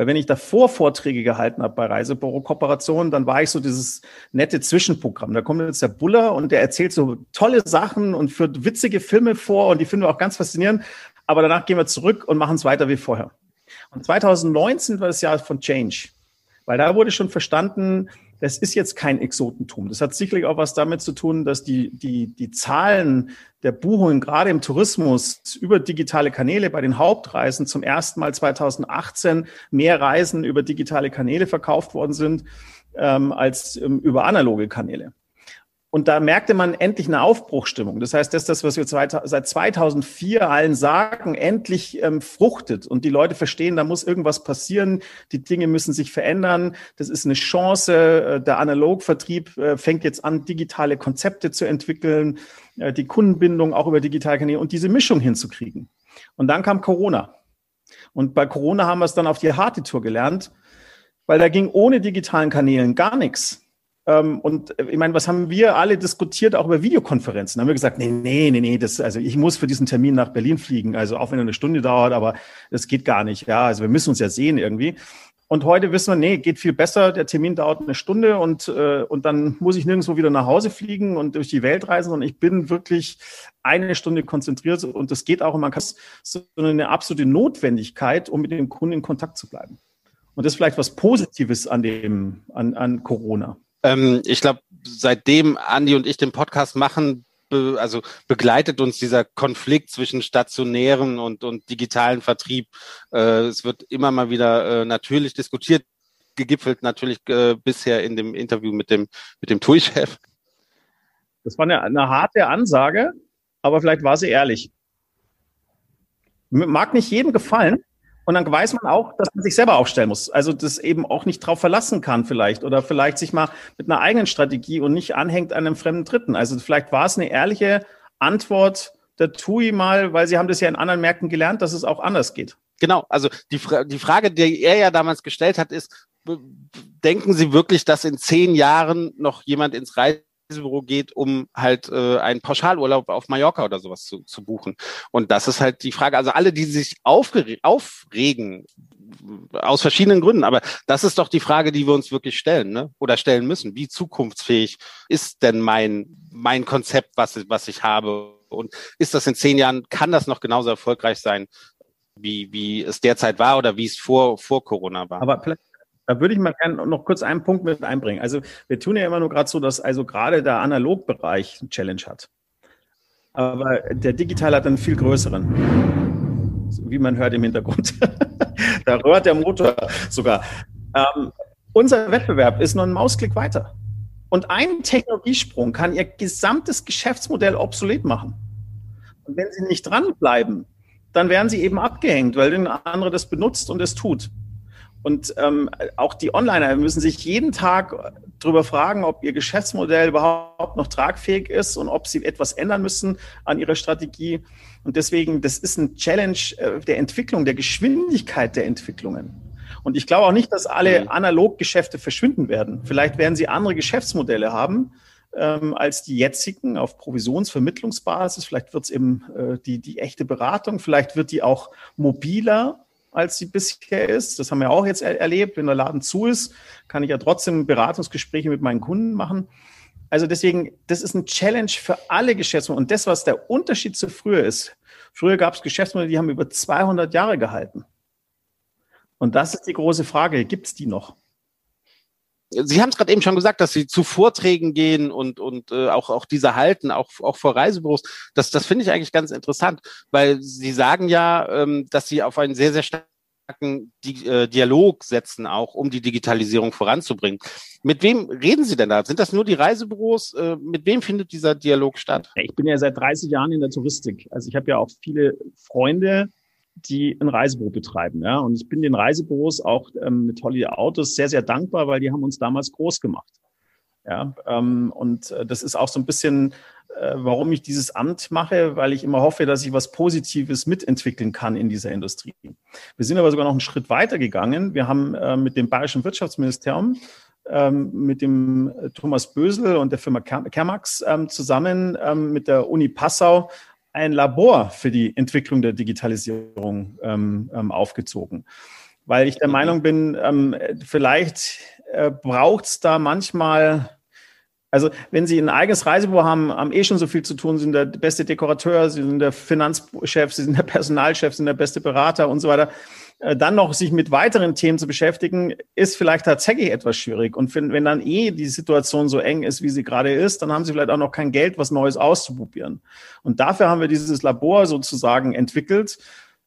Weil wenn ich davor Vorträge gehalten habe bei Reisebüro-Kooperationen, dann war ich so dieses nette Zwischenprogramm. Da kommt jetzt der Buller und der erzählt so tolle Sachen und führt witzige Filme vor und die finden wir auch ganz faszinierend. Aber danach gehen wir zurück und machen es weiter wie vorher. Und 2019 war das Jahr von Change. Weil da wurde schon verstanden, das ist jetzt kein Exotentum. Das hat sicherlich auch was damit zu tun, dass die, die, die Zahlen der Buchungen gerade im Tourismus über digitale Kanäle bei den Hauptreisen zum ersten Mal 2018 mehr Reisen über digitale Kanäle verkauft worden sind ähm, als ähm, über analoge Kanäle. Und da merkte man endlich eine Aufbruchstimmung. Das heißt, das, das was wir seit 2004 allen sagen, endlich ähm, fruchtet. Und die Leute verstehen, da muss irgendwas passieren. Die Dinge müssen sich verändern. Das ist eine Chance. Äh, der Analogvertrieb äh, fängt jetzt an, digitale Konzepte zu entwickeln, äh, die Kundenbindung auch über digitale Kanäle und diese Mischung hinzukriegen. Und dann kam Corona. Und bei Corona haben wir es dann auf die harte Tour gelernt, weil da ging ohne digitalen Kanälen gar nichts. Ähm, und äh, ich meine, was haben wir alle diskutiert, auch über Videokonferenzen? Da haben wir gesagt, nee, nee, nee, nee, das, also ich muss für diesen Termin nach Berlin fliegen, also auch wenn er eine Stunde dauert, aber das geht gar nicht. Ja, also wir müssen uns ja sehen irgendwie. Und heute wissen wir, nee, geht viel besser. Der Termin dauert eine Stunde und, äh, und dann muss ich nirgendwo wieder nach Hause fliegen und durch die Welt reisen, sondern ich bin wirklich eine Stunde konzentriert und das geht auch und man kann so eine absolute Notwendigkeit, um mit dem Kunden in Kontakt zu bleiben. Und das ist vielleicht was Positives an dem, an, an Corona. Ähm, ich glaube, seitdem Andi und ich den Podcast machen, be also begleitet uns dieser Konflikt zwischen stationären und, und digitalen Vertrieb. Äh, es wird immer mal wieder äh, natürlich diskutiert, gegipfelt natürlich äh, bisher in dem Interview mit dem, mit dem TUI-Chef. Das war eine, eine harte Ansage, aber vielleicht war sie ehrlich. Mag nicht jedem gefallen, und dann weiß man auch, dass man sich selber aufstellen muss. Also das eben auch nicht drauf verlassen kann vielleicht oder vielleicht sich mal mit einer eigenen Strategie und nicht anhängt an einem fremden Dritten. Also vielleicht war es eine ehrliche Antwort der TUI mal, weil sie haben das ja in anderen Märkten gelernt, dass es auch anders geht. Genau, also die, Fra die Frage, die er ja damals gestellt hat, ist, denken Sie wirklich, dass in zehn Jahren noch jemand ins Reisen Reisebüro geht, um halt äh, einen Pauschalurlaub auf Mallorca oder sowas zu, zu buchen. Und das ist halt die Frage. Also alle, die sich aufregen, aus verschiedenen Gründen, aber das ist doch die Frage, die wir uns wirklich stellen, ne? Oder stellen müssen. Wie zukunftsfähig ist denn mein mein Konzept, was was ich habe? Und ist das in zehn Jahren, kann das noch genauso erfolgreich sein, wie, wie es derzeit war oder wie es vor, vor Corona war? Aber vielleicht da würde ich mal gerne noch kurz einen Punkt mit einbringen. Also wir tun ja immer nur gerade so, dass also gerade der Analogbereich eine Challenge hat. Aber der Digital hat einen viel größeren, wie man hört im Hintergrund. da rührt der Motor sogar. Ähm, unser Wettbewerb ist nur ein Mausklick weiter. Und ein Technologiesprung kann ihr gesamtes Geschäftsmodell obsolet machen. Und wenn sie nicht dranbleiben, dann werden sie eben abgehängt, weil der andere das benutzt und es tut. Und ähm, auch die Onliner müssen sich jeden Tag darüber fragen, ob ihr Geschäftsmodell überhaupt noch tragfähig ist und ob sie etwas ändern müssen an ihrer Strategie. Und deswegen, das ist ein Challenge äh, der Entwicklung, der Geschwindigkeit der Entwicklungen. Und ich glaube auch nicht, dass alle mhm. Analoggeschäfte verschwinden werden. Vielleicht werden sie andere Geschäftsmodelle haben ähm, als die jetzigen auf Provisionsvermittlungsbasis. Vielleicht wird es eben äh, die, die echte Beratung. Vielleicht wird die auch mobiler als sie bisher ist. Das haben wir auch jetzt er erlebt. Wenn der Laden zu ist, kann ich ja trotzdem Beratungsgespräche mit meinen Kunden machen. Also deswegen, das ist ein Challenge für alle Geschäftsmodelle. Und das, was der Unterschied zu früher ist, früher gab es Geschäftsmodelle, die haben über 200 Jahre gehalten. Und das ist die große Frage, gibt es die noch? Sie haben es gerade eben schon gesagt, dass Sie zu Vorträgen gehen und, und äh, auch, auch diese halten, auch, auch vor Reisebüros. Das, das finde ich eigentlich ganz interessant, weil Sie sagen ja, ähm, dass Sie auf einen sehr, sehr starken Di äh, Dialog setzen, auch um die Digitalisierung voranzubringen. Mit wem reden Sie denn da? Sind das nur die Reisebüros? Äh, mit wem findet dieser Dialog statt? Ich bin ja seit 30 Jahren in der Touristik. Also ich habe ja auch viele Freunde, die ein Reisebüro betreiben. Ja? Und ich bin den Reisebüros auch ähm, mit Holiday Autos sehr, sehr dankbar, weil die haben uns damals groß gemacht. Ja, ähm, und äh, das ist auch so ein bisschen, äh, warum ich dieses Amt mache, weil ich immer hoffe, dass ich was Positives mitentwickeln kann in dieser Industrie. Wir sind aber sogar noch einen Schritt weiter gegangen. Wir haben äh, mit dem Bayerischen Wirtschaftsministerium ähm, mit dem äh, Thomas Bösel und der Firma Kermax ähm, zusammen ähm, mit der Uni Passau ein Labor für die Entwicklung der Digitalisierung ähm, ähm, aufgezogen. Weil ich der mhm. Meinung bin, ähm, vielleicht äh, braucht es da manchmal, also wenn Sie ein eigenes Reisebüro haben, haben eh schon so viel zu tun, Sie sind der beste Dekorateur, Sie sind der Finanzchef, Sie sind der Personalchef, Sie sind der beste Berater und so weiter. Äh, dann noch sich mit weiteren Themen zu beschäftigen, ist vielleicht tatsächlich etwas schwierig. Und wenn, wenn dann eh die Situation so eng ist, wie sie gerade ist, dann haben sie vielleicht auch noch kein Geld, was Neues auszuprobieren. Und dafür haben wir dieses Labor sozusagen entwickelt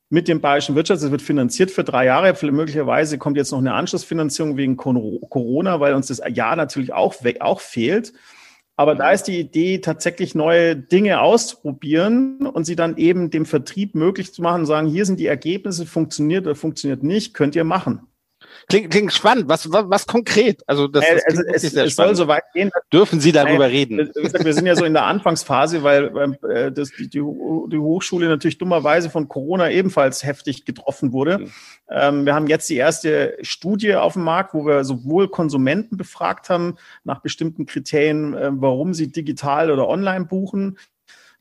mit dem Bayerischen Wirtschafts. Es wird finanziert für drei Jahre. Möglicherweise kommt jetzt noch eine Anschlussfinanzierung wegen Corona, weil uns das Jahr natürlich auch, auch fehlt. Aber da ist die Idee, tatsächlich neue Dinge auszuprobieren und sie dann eben dem Vertrieb möglich zu machen, sagen, hier sind die Ergebnisse, funktioniert oder funktioniert nicht, könnt ihr machen. Klingt, klingt spannend. Was, was, was konkret? Also, das, das also es, es soll so weit gehen. Dürfen Sie darüber reden? Wir sind ja so in der Anfangsphase, weil äh, das, die, die Hochschule natürlich dummerweise von Corona ebenfalls heftig getroffen wurde. Mhm. Ähm, wir haben jetzt die erste Studie auf dem Markt, wo wir sowohl Konsumenten befragt haben nach bestimmten Kriterien, äh, warum sie digital oder online buchen,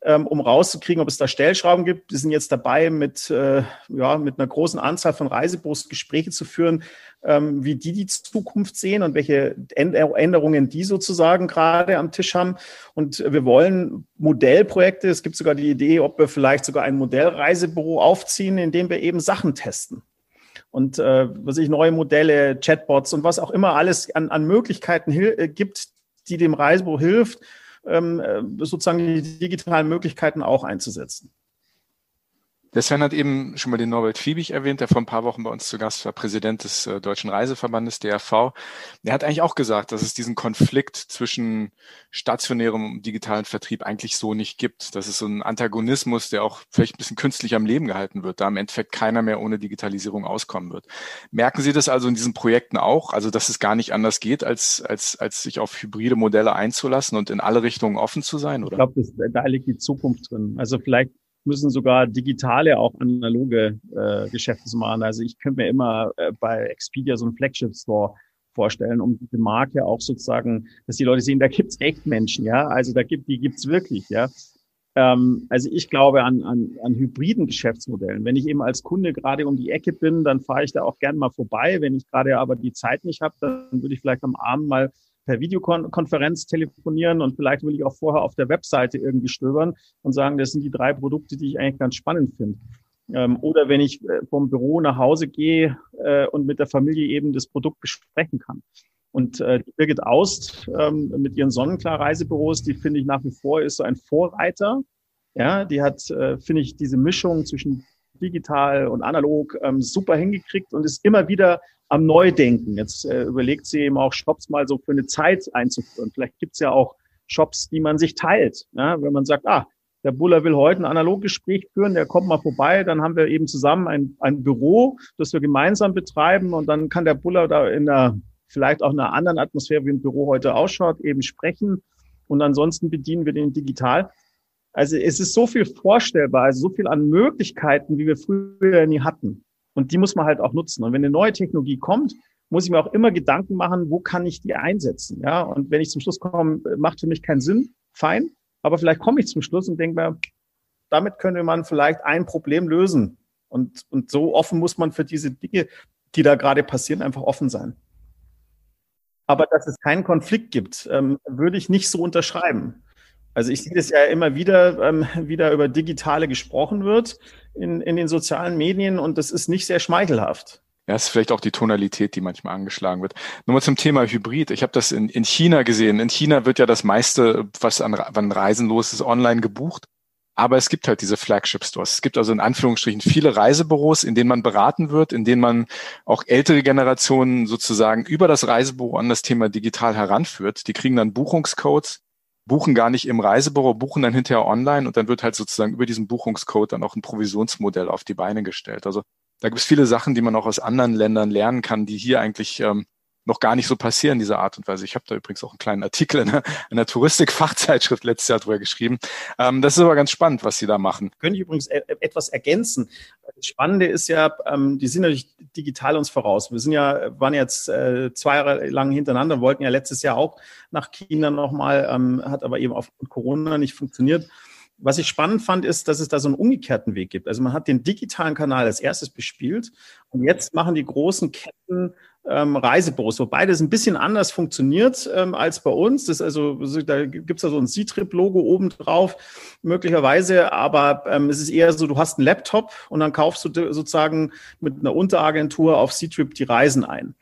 ähm, um rauszukriegen, ob es da Stellschrauben gibt. Wir sind jetzt dabei, mit, äh, ja, mit einer großen Anzahl von Reisebüros Gespräche zu führen, ähm, wie die die Zukunft sehen und welche Änderungen die sozusagen gerade am Tisch haben. Und wir wollen Modellprojekte, es gibt sogar die Idee, ob wir vielleicht sogar ein Modellreisebüro aufziehen, in dem wir eben Sachen testen und äh, was ich neue Modelle, Chatbots und was auch immer alles an, an Möglichkeiten äh, gibt, die dem Reisebüro hilft, ähm, äh, sozusagen die digitalen Möglichkeiten auch einzusetzen. Der Sven hat eben schon mal den Norbert Fiebig erwähnt, der vor ein paar Wochen bei uns zu Gast war, Präsident des äh, Deutschen Reiseverbandes, DRV. Der hat eigentlich auch gesagt, dass es diesen Konflikt zwischen stationärem und digitalen Vertrieb eigentlich so nicht gibt. Das ist so ein Antagonismus, der auch vielleicht ein bisschen künstlich am Leben gehalten wird, da im Endeffekt keiner mehr ohne Digitalisierung auskommen wird. Merken Sie das also in diesen Projekten auch, also dass es gar nicht anders geht, als, als, als sich auf hybride Modelle einzulassen und in alle Richtungen offen zu sein? Oder? Ich glaube, da liegt die Zukunft drin. Also vielleicht müssen sogar digitale, auch analoge äh, Geschäfte machen. Also ich könnte mir immer äh, bei Expedia so einen Flagship Store vorstellen, um diese Marke auch sozusagen, dass die Leute sehen, da gibt's echt Menschen, ja. Also da gibt, die gibt's wirklich, ja. Ähm, also ich glaube an, an, an hybriden Geschäftsmodellen. Wenn ich eben als Kunde gerade um die Ecke bin, dann fahre ich da auch gern mal vorbei. Wenn ich gerade aber die Zeit nicht habe, dann würde ich vielleicht am Abend mal per Videokonferenz telefonieren und vielleicht will ich auch vorher auf der Webseite irgendwie stöbern und sagen, das sind die drei Produkte, die ich eigentlich ganz spannend finde. Ähm, oder wenn ich äh, vom Büro nach Hause gehe äh, und mit der Familie eben das Produkt besprechen kann. Und äh, Birgit Aust ähm, mit ihren Sonnenklar-Reisebüros, die finde ich nach wie vor ist so ein Vorreiter. Ja, die hat, äh, finde ich, diese Mischung zwischen digital und analog ähm, super hingekriegt und ist immer wieder am Neudenken. Jetzt äh, überlegt sie eben auch Shops mal so für eine Zeit einzuführen. Vielleicht gibt's ja auch Shops, die man sich teilt. Ja? Wenn man sagt, ah, der Buller will heute ein Analoggespräch führen, der kommt mal vorbei, dann haben wir eben zusammen ein, ein Büro, das wir gemeinsam betreiben und dann kann der Buller da in einer, vielleicht auch in einer anderen Atmosphäre, wie ein Büro heute ausschaut, eben sprechen und ansonsten bedienen wir den digital. Also es ist so viel vorstellbar, also so viel an Möglichkeiten, wie wir früher nie hatten. Und die muss man halt auch nutzen. Und wenn eine neue Technologie kommt, muss ich mir auch immer Gedanken machen, wo kann ich die einsetzen? Ja, und wenn ich zum Schluss komme, macht für mich keinen Sinn, fein. Aber vielleicht komme ich zum Schluss und denke mir, damit könnte man vielleicht ein Problem lösen. Und, und so offen muss man für diese Dinge, die da gerade passieren, einfach offen sein. Aber dass es keinen Konflikt gibt, ähm, würde ich nicht so unterschreiben. Also ich sehe das ja immer wieder, ähm, wieder über Digitale gesprochen wird in, in den sozialen Medien und das ist nicht sehr schmeichelhaft. Ja, ist vielleicht auch die Tonalität, die manchmal angeschlagen wird. Nur mal zum Thema Hybrid. Ich habe das in, in China gesehen. In China wird ja das meiste, was an, an Reisen los ist, online gebucht. Aber es gibt halt diese Flagship-Stores. Es gibt also in Anführungsstrichen viele Reisebüros, in denen man beraten wird, in denen man auch ältere Generationen sozusagen über das Reisebüro an das Thema digital heranführt. Die kriegen dann Buchungscodes, buchen gar nicht im Reisebüro, buchen dann hinterher online und dann wird halt sozusagen über diesen Buchungscode dann auch ein Provisionsmodell auf die Beine gestellt. Also da gibt es viele Sachen, die man auch aus anderen Ländern lernen kann, die hier eigentlich ähm, noch gar nicht so passieren, diese Art und Weise. Ich habe da übrigens auch einen kleinen Artikel in einer, in einer Touristik-Fachzeitschrift letztes Jahr drüber geschrieben. Ähm, das ist aber ganz spannend, was Sie da machen. Könnte ich übrigens e etwas ergänzen. Das Spannende ist ja, ähm, die sind natürlich digital uns voraus. Wir sind ja, waren jetzt äh, zwei Jahre lang hintereinander, wollten ja letztes Jahr auch nach China nochmal, ähm, hat aber eben auf Corona nicht funktioniert was ich spannend fand, ist, dass es da so einen umgekehrten Weg gibt. Also man hat den digitalen Kanal als erstes bespielt und jetzt machen die großen Ketten ähm, Reisebüros, wobei das ein bisschen anders funktioniert ähm, als bei uns. Das also, da gibt's ja so ein C-Trip-Logo oben drauf, möglicherweise, aber ähm, es ist eher so, du hast einen Laptop und dann kaufst du sozusagen mit einer Unteragentur auf C-Trip die Reisen ein.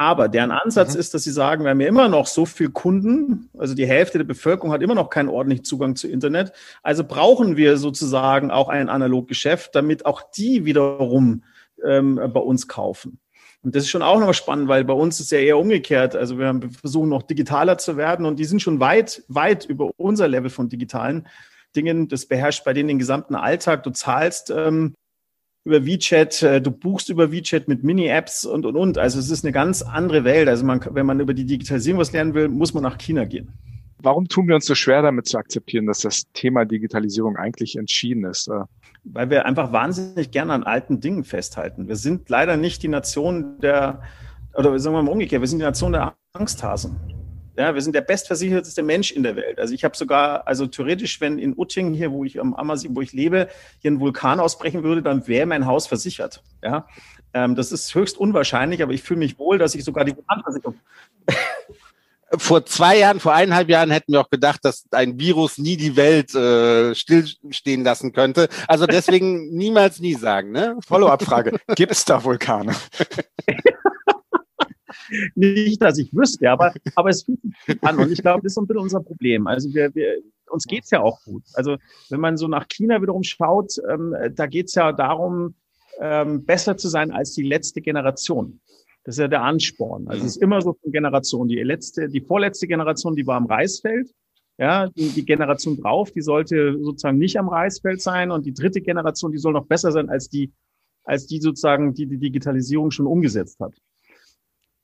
Aber deren Ansatz mhm. ist, dass sie sagen, wir haben ja immer noch so viel Kunden, also die Hälfte der Bevölkerung hat immer noch keinen ordentlichen Zugang zu Internet. Also brauchen wir sozusagen auch ein Analoggeschäft, damit auch die wiederum ähm, bei uns kaufen. Und das ist schon auch noch spannend, weil bei uns ist ja eher umgekehrt. Also wir versuchen noch digitaler zu werden und die sind schon weit, weit über unser Level von digitalen Dingen. Das beherrscht bei denen den gesamten Alltag. Du zahlst ähm, über WeChat, äh, du buchst über WeChat mit Mini-Apps und, und, und. Also es ist eine ganz andere Welt. Also man, wenn man über die Digitalisierung was lernen will, muss man nach China gehen. Warum tun wir uns so schwer damit zu akzeptieren, dass das Thema Digitalisierung eigentlich entschieden ist? Weil wir einfach wahnsinnig gerne an alten Dingen festhalten. Wir sind leider nicht die Nation der, oder sagen wir mal umgekehrt, wir sind die Nation der Angsthasen. Ja, wir sind der bestversicherteste Mensch in der Welt. Also ich habe sogar, also theoretisch, wenn in Utting hier, wo ich am Ammersee, wo ich lebe, hier ein Vulkan ausbrechen würde, dann wäre mein Haus versichert. Ja, ähm, das ist höchst unwahrscheinlich, aber ich fühle mich wohl, dass ich sogar die Vulkanversicherung. Vor zwei Jahren, vor eineinhalb Jahren hätten wir auch gedacht, dass ein Virus nie die Welt äh, stillstehen lassen könnte. Also deswegen niemals nie sagen. Ne? Follow-up-Frage: Gibt es da Vulkane? Nicht, dass ich wüsste, aber, aber es fühlt sich an. Und ich glaube, das ist so ein bisschen unser Problem. Also wir, wir, uns geht's ja auch gut. Also wenn man so nach China wiederum schaut, ähm, da geht's ja darum, ähm, besser zu sein als die letzte Generation. Das ist ja der Ansporn. Also es ist immer so von Generation. Die letzte, die vorletzte Generation, die war am Reisfeld. Ja, die, die Generation drauf, die sollte sozusagen nicht am Reisfeld sein. Und die dritte Generation, die soll noch besser sein als die, als die sozusagen, die die Digitalisierung schon umgesetzt hat.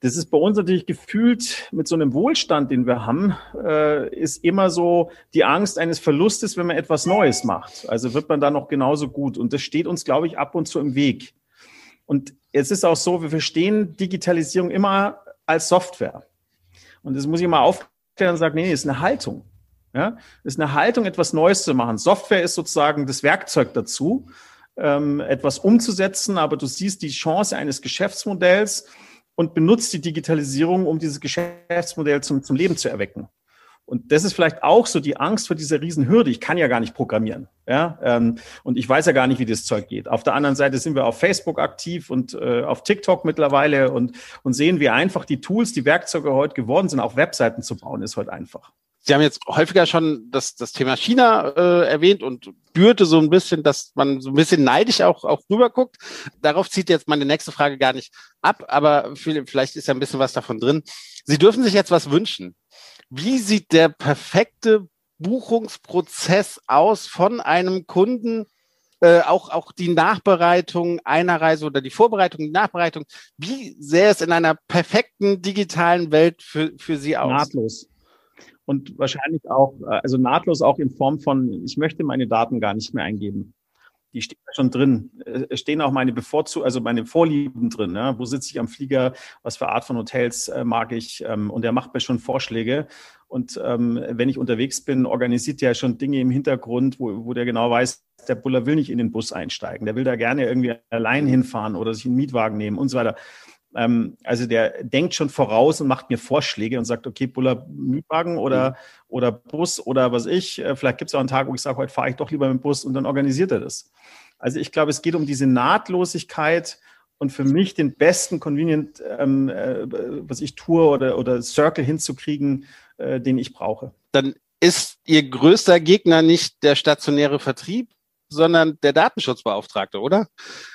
Das ist bei uns natürlich gefühlt mit so einem Wohlstand, den wir haben, äh, ist immer so die Angst eines Verlustes, wenn man etwas Neues macht. Also wird man da noch genauso gut. Und das steht uns, glaube ich, ab und zu im Weg. Und es ist auch so, wir verstehen Digitalisierung immer als Software. Und das muss ich mal aufklären und sagen, nee, nee, ist eine Haltung. Ja, ist eine Haltung, etwas Neues zu machen. Software ist sozusagen das Werkzeug dazu, ähm, etwas umzusetzen, aber du siehst die Chance eines Geschäftsmodells und benutzt die Digitalisierung, um dieses Geschäftsmodell zum, zum Leben zu erwecken. Und das ist vielleicht auch so die Angst vor dieser Riesenhürde. Ich kann ja gar nicht programmieren. Ja? Ähm, und ich weiß ja gar nicht, wie das Zeug geht. Auf der anderen Seite sind wir auf Facebook aktiv und äh, auf TikTok mittlerweile und, und sehen, wie einfach die Tools, die Werkzeuge heute geworden sind. Auch Webseiten zu bauen, ist heute einfach. Sie haben jetzt häufiger schon das, das Thema China äh, erwähnt und spürte so ein bisschen, dass man so ein bisschen neidisch auch, auch rüberguckt. Darauf zieht jetzt meine nächste Frage gar nicht ab, aber vielleicht ist ja ein bisschen was davon drin. Sie dürfen sich jetzt was wünschen. Wie sieht der perfekte Buchungsprozess aus von einem Kunden, äh, auch, auch die Nachbereitung einer Reise oder die Vorbereitung, die Nachbereitung. Wie sähe es in einer perfekten digitalen Welt für, für Sie aus? Nahtlos. Und wahrscheinlich auch, äh, also nahtlos auch in Form von, ich möchte meine Daten gar nicht mehr eingeben die stehen schon drin. Es stehen auch meine Bevorzu also meine Vorlieben drin. Ja? Wo sitze ich am Flieger? Was für Art von Hotels äh, mag ich? Ähm, und er macht mir schon Vorschläge. Und ähm, wenn ich unterwegs bin, organisiert er schon Dinge im Hintergrund, wo, wo der genau weiß, der Buller will nicht in den Bus einsteigen. Der will da gerne irgendwie allein hinfahren oder sich einen Mietwagen nehmen und so weiter. Ähm, also der denkt schon voraus und macht mir Vorschläge und sagt, okay, Buller, Mietwagen oder, mhm. oder Bus oder was ich. Äh, vielleicht gibt es auch einen Tag, wo ich sage, heute fahre ich doch lieber mit dem Bus und dann organisiert er das. Also ich glaube, es geht um diese Nahtlosigkeit und für mich den besten Convenient, ähm, äh, was ich tue oder, oder Circle hinzukriegen, äh, den ich brauche. Dann ist Ihr größter Gegner nicht der stationäre Vertrieb, sondern der Datenschutzbeauftragte, oder?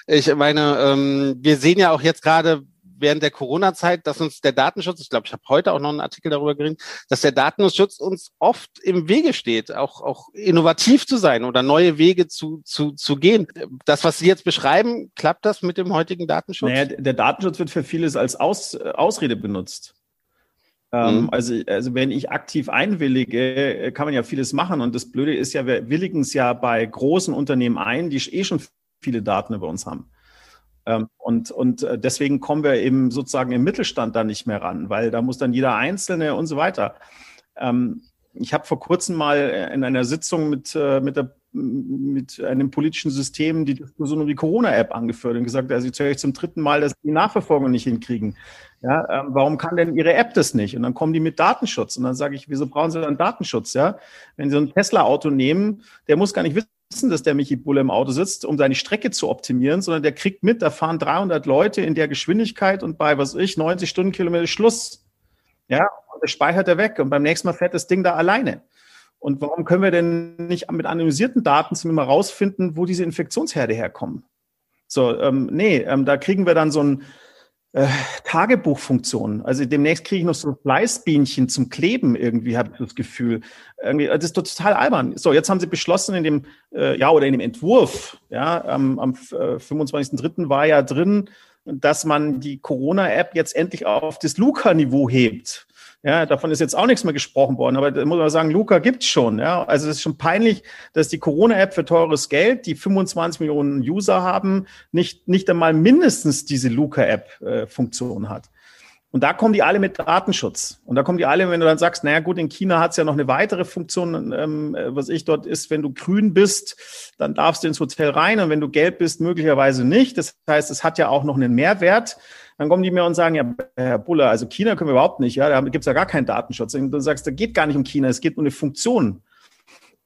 Ich meine, ähm, wir sehen ja auch jetzt gerade, während der Corona-Zeit, dass uns der Datenschutz, ich glaube, ich habe heute auch noch einen Artikel darüber geredet, dass der Datenschutz uns oft im Wege steht, auch, auch innovativ zu sein oder neue Wege zu, zu, zu gehen. Das, was Sie jetzt beschreiben, klappt das mit dem heutigen Datenschutz? Naja, der Datenschutz wird für vieles als Aus, Ausrede benutzt. Ähm, mhm. also, also wenn ich aktiv einwillige, kann man ja vieles machen. Und das Blöde ist ja, wir willigen es ja bei großen Unternehmen ein, die eh schon viele Daten über uns haben. Ähm, und, und äh, deswegen kommen wir eben sozusagen im Mittelstand da nicht mehr ran, weil da muss dann jeder Einzelne und so weiter. Ähm, ich habe vor kurzem mal in einer Sitzung mit, äh, mit, der, mit einem politischen System die Diskussion um die Corona-App angeführt und gesagt, also jetzt höre ich zum dritten Mal, dass die Nachverfolgung nicht hinkriegen. Ja, ähm, warum kann denn Ihre App das nicht? Und dann kommen die mit Datenschutz. Und dann sage ich, wieso brauchen Sie dann Datenschutz? Ja, wenn Sie so ein Tesla-Auto nehmen, der muss gar nicht wissen, wissen, dass der Michi Bulle im Auto sitzt, um seine Strecke zu optimieren, sondern der kriegt mit, da fahren 300 Leute in der Geschwindigkeit und bei, was ich, 90 Stundenkilometer Schluss. Ja, und das speichert er weg und beim nächsten Mal fährt das Ding da alleine. Und warum können wir denn nicht mit anonymisierten Daten zum immer rausfinden, wo diese Infektionsherde herkommen? So, ähm, nee, ähm, da kriegen wir dann so ein, äh, Tagebuchfunktion. Also demnächst kriege ich noch so Fleißbienchen zum Kleben irgendwie, habe ich das Gefühl. Irgendwie, das ist total albern. So, jetzt haben sie beschlossen in dem, äh, ja, oder in dem Entwurf, ja, am, am äh, 25.03. war ja drin, dass man die Corona-App jetzt endlich auf das Luca-Niveau hebt. Ja, davon ist jetzt auch nichts mehr gesprochen worden, aber da muss man sagen, Luca gibt's schon. Ja, also es ist schon peinlich, dass die Corona-App für teures Geld, die 25 Millionen User haben, nicht nicht einmal mindestens diese Luca-App-Funktion äh, hat. Und da kommen die alle mit Datenschutz. Und da kommen die alle, wenn du dann sagst, naja gut, in China hat's ja noch eine weitere Funktion, ähm, was ich dort ist, wenn du grün bist, dann darfst du ins Hotel rein und wenn du gelb bist, möglicherweise nicht. Das heißt, es hat ja auch noch einen Mehrwert. Dann kommen die mir und sagen, ja, Herr Buller, also China können wir überhaupt nicht, ja, da gibt es ja gar keinen Datenschutz. Und du sagst, da geht gar nicht um China, es geht um eine Funktion.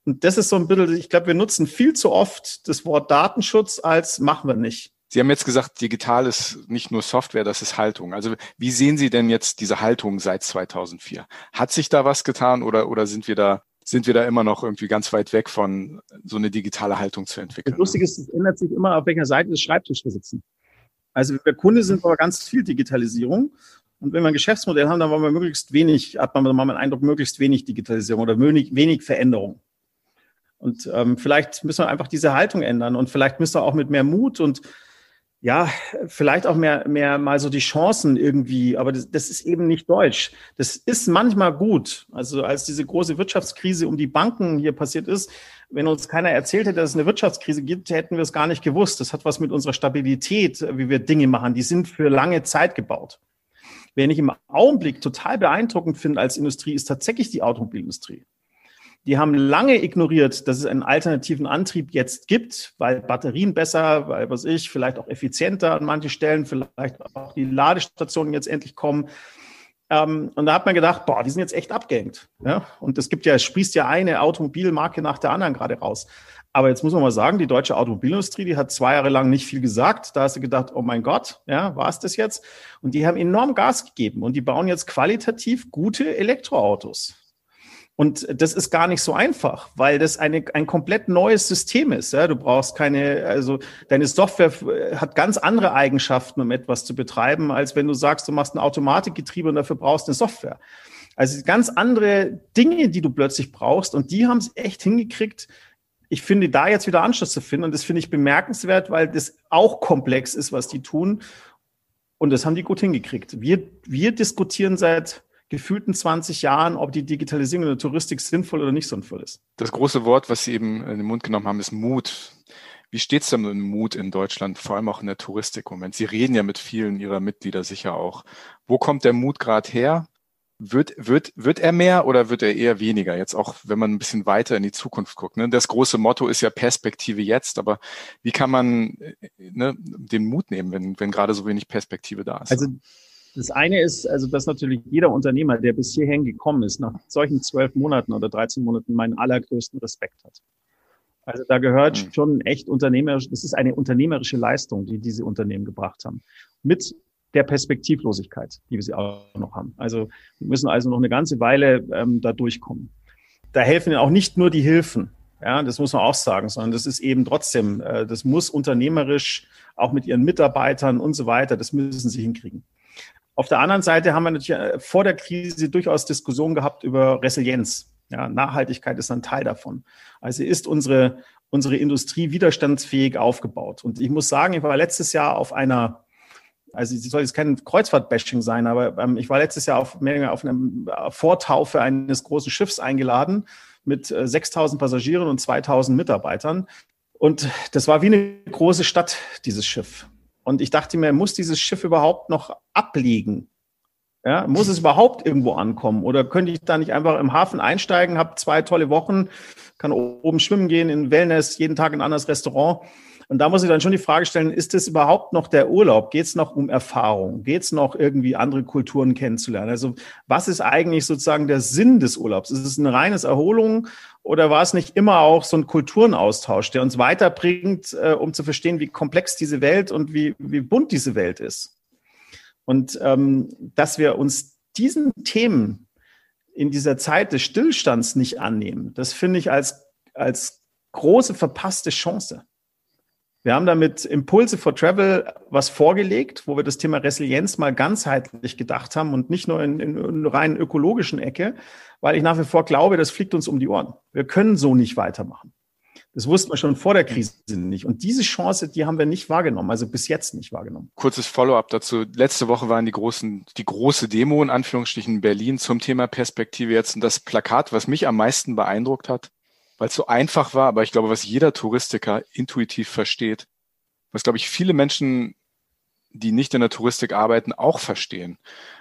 Und das ist so ein bisschen, ich glaube, wir nutzen viel zu oft das Wort Datenschutz als machen wir nicht. Sie haben jetzt gesagt, digital ist nicht nur Software, das ist Haltung. Also wie sehen Sie denn jetzt diese Haltung seit 2004? Hat sich da was getan oder, oder sind wir da sind wir da immer noch irgendwie ganz weit weg von, so eine digitale Haltung zu entwickeln? Das Lustige ist, es ändert sich immer, auf welcher Seite des Schreibtisches wir sitzen. Also der Kunde sind aber ganz viel Digitalisierung. Und wenn wir ein Geschäftsmodell haben, dann wollen wir möglichst wenig, hat man mal den Eindruck, möglichst wenig Digitalisierung oder wenig, wenig Veränderung. Und ähm, vielleicht müssen wir einfach diese Haltung ändern und vielleicht müssen wir auch mit mehr Mut und ja, vielleicht auch mehr, mehr mal so die Chancen irgendwie, aber das, das ist eben nicht deutsch. Das ist manchmal gut. Also als diese große Wirtschaftskrise um die Banken hier passiert ist, wenn uns keiner erzählt hätte, dass es eine Wirtschaftskrise gibt, hätten wir es gar nicht gewusst. Das hat was mit unserer Stabilität, wie wir Dinge machen. Die sind für lange Zeit gebaut. Wen ich im Augenblick total beeindruckend finde als Industrie, ist tatsächlich die Automobilindustrie. Die haben lange ignoriert, dass es einen alternativen Antrieb jetzt gibt, weil Batterien besser, weil was ich, vielleicht auch effizienter an manchen Stellen, vielleicht auch die Ladestationen jetzt endlich kommen. Ähm, und da hat man gedacht, boah, die sind jetzt echt abgehängt. Und es gibt ja, es sprießt ja eine Automobilmarke nach der anderen gerade raus. Aber jetzt muss man mal sagen, die deutsche Automobilindustrie, die hat zwei Jahre lang nicht viel gesagt. Da hast du gedacht, oh mein Gott, ja, war es das jetzt? Und die haben enorm Gas gegeben und die bauen jetzt qualitativ gute Elektroautos. Und das ist gar nicht so einfach, weil das eine, ein komplett neues System ist. Ja? Du brauchst keine, also deine Software hat ganz andere Eigenschaften, um etwas zu betreiben, als wenn du sagst, du machst ein Automatikgetriebe und dafür brauchst eine Software. Also ganz andere Dinge, die du plötzlich brauchst. Und die haben es echt hingekriegt. Ich finde, da jetzt wieder Anschluss zu finden. Und das finde ich bemerkenswert, weil das auch komplex ist, was die tun. Und das haben die gut hingekriegt. Wir, wir diskutieren seit gefühlten 20 Jahren, ob die Digitalisierung in der Touristik sinnvoll oder nicht sinnvoll ist. Das große Wort, was Sie eben in den Mund genommen haben, ist Mut. Wie steht es denn mit Mut in Deutschland, vor allem auch in der Touristik Moment? Sie reden ja mit vielen Ihrer Mitglieder sicher auch. Wo kommt der Mut gerade her? Wird, wird, wird er mehr oder wird er eher weniger? Jetzt auch, wenn man ein bisschen weiter in die Zukunft guckt. Ne? Das große Motto ist ja Perspektive jetzt, aber wie kann man ne, den Mut nehmen, wenn, wenn gerade so wenig Perspektive da ist? Also das eine ist, also dass natürlich jeder Unternehmer, der bis hierhin gekommen ist, nach solchen zwölf Monaten oder 13 Monaten meinen allergrößten Respekt hat. Also da gehört mhm. schon echt unternehmerisch, das ist eine unternehmerische Leistung, die diese Unternehmen gebracht haben. Mit der Perspektivlosigkeit, die wir sie auch noch haben. Also wir müssen also noch eine ganze Weile ähm, da durchkommen. Da helfen ihnen auch nicht nur die Hilfen, ja, das muss man auch sagen, sondern das ist eben trotzdem, äh, das muss unternehmerisch auch mit ihren Mitarbeitern und so weiter, das müssen sie hinkriegen. Auf der anderen Seite haben wir natürlich äh, vor der Krise durchaus Diskussionen gehabt über Resilienz. Ja, Nachhaltigkeit ist ein Teil davon. Also ist unsere, unsere Industrie widerstandsfähig aufgebaut. Und ich muss sagen, ich war letztes Jahr auf einer, also es soll jetzt kein Kreuzfahrt-Bashing sein, aber ähm, ich war letztes Jahr auf, auf einer äh, Vortaufe eines großen Schiffs eingeladen mit äh, 6000 Passagieren und 2000 Mitarbeitern. Und das war wie eine große Stadt, dieses Schiff. Und ich dachte mir, muss dieses Schiff überhaupt noch ablegen? Ja, muss es überhaupt irgendwo ankommen? Oder könnte ich da nicht einfach im Hafen einsteigen, habe zwei tolle Wochen, kann oben schwimmen gehen, in Wellness, jeden Tag in ein anderes Restaurant und da muss ich dann schon die Frage stellen, ist es überhaupt noch der Urlaub? Geht es noch um Erfahrung? Geht es noch irgendwie andere Kulturen kennenzulernen? Also was ist eigentlich sozusagen der Sinn des Urlaubs? Ist es eine reines Erholung oder war es nicht immer auch so ein Kulturenaustausch, der uns weiterbringt, äh, um zu verstehen, wie komplex diese Welt und wie, wie bunt diese Welt ist? Und ähm, dass wir uns diesen Themen in dieser Zeit des Stillstands nicht annehmen, das finde ich als, als große verpasste Chance. Wir haben damit Impulse for Travel was vorgelegt, wo wir das Thema Resilienz mal ganzheitlich gedacht haben und nicht nur in, in, in rein ökologischen Ecke, weil ich nach wie vor glaube, das fliegt uns um die Ohren. Wir können so nicht weitermachen. Das wussten wir schon vor der Krise nicht. Und diese Chance, die haben wir nicht wahrgenommen, also bis jetzt nicht wahrgenommen. Kurzes Follow-up dazu. Letzte Woche waren die großen, die große Demo in Anführungsstrichen in Berlin zum Thema Perspektive jetzt. Und das Plakat, was mich am meisten beeindruckt hat, weil es so einfach war, aber ich glaube, was jeder Touristiker intuitiv versteht, was, glaube ich, viele Menschen, die nicht in der Touristik arbeiten, auch verstehen.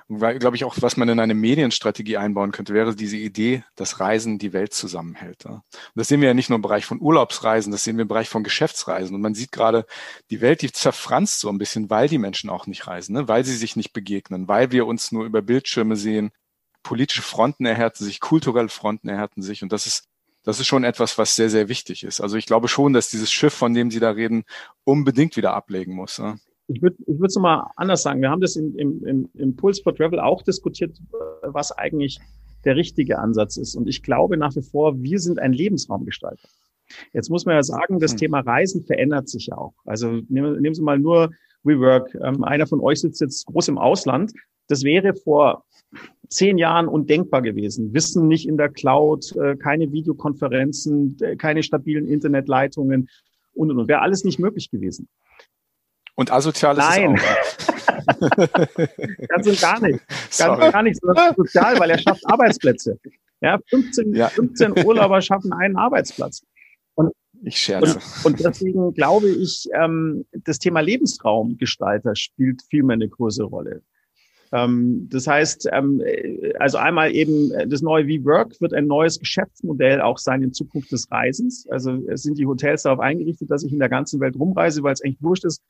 Und weil, glaube ich, auch, was man in eine Medienstrategie einbauen könnte, wäre diese Idee, dass Reisen die Welt zusammenhält. Und das sehen wir ja nicht nur im Bereich von Urlaubsreisen, das sehen wir im Bereich von Geschäftsreisen. Und man sieht gerade, die Welt, die zerfranst so ein bisschen, weil die Menschen auch nicht reisen, ne? weil sie sich nicht begegnen, weil wir uns nur über Bildschirme sehen. Politische Fronten erhärten sich, kulturelle Fronten erhärten sich. Und das ist das ist schon etwas, was sehr, sehr wichtig ist. Also ich glaube schon, dass dieses Schiff, von dem Sie da reden, unbedingt wieder ablegen muss. Ja. Ich würde ich es mal anders sagen. Wir haben das im, im, im, Pulse for Travel auch diskutiert, was eigentlich der richtige Ansatz ist. Und ich glaube nach wie vor, wir sind ein Lebensraumgestalter. Jetzt muss man ja sagen, das hm. Thema Reisen verändert sich ja auch. Also nehmen, nehmen Sie mal nur WeWork. Ähm, einer von euch sitzt jetzt groß im Ausland. Das wäre vor zehn Jahren undenkbar gewesen. Wissen nicht in der Cloud, äh, keine Videokonferenzen, äh, keine stabilen Internetleitungen und, und, und. Wäre alles nicht möglich gewesen. Und asozial ist Nein. es auch. Ganz und gar nicht. Ganz Sorry. und gar nicht, sondern sozial, weil er schafft Arbeitsplätze. Ja, 15, ja. 15 Urlauber schaffen einen Arbeitsplatz. Und, ich scherze. Und, und deswegen glaube ich, ähm, das Thema Lebensraumgestalter spielt viel mehr eine größere Rolle. Ähm, das heißt, ähm, also einmal eben das neue V-Work wird ein neues Geschäftsmodell auch sein in Zukunft des Reisens. Also sind die Hotels darauf eingerichtet, dass ich in der ganzen Welt rumreise, weil es eigentlich wurscht ist,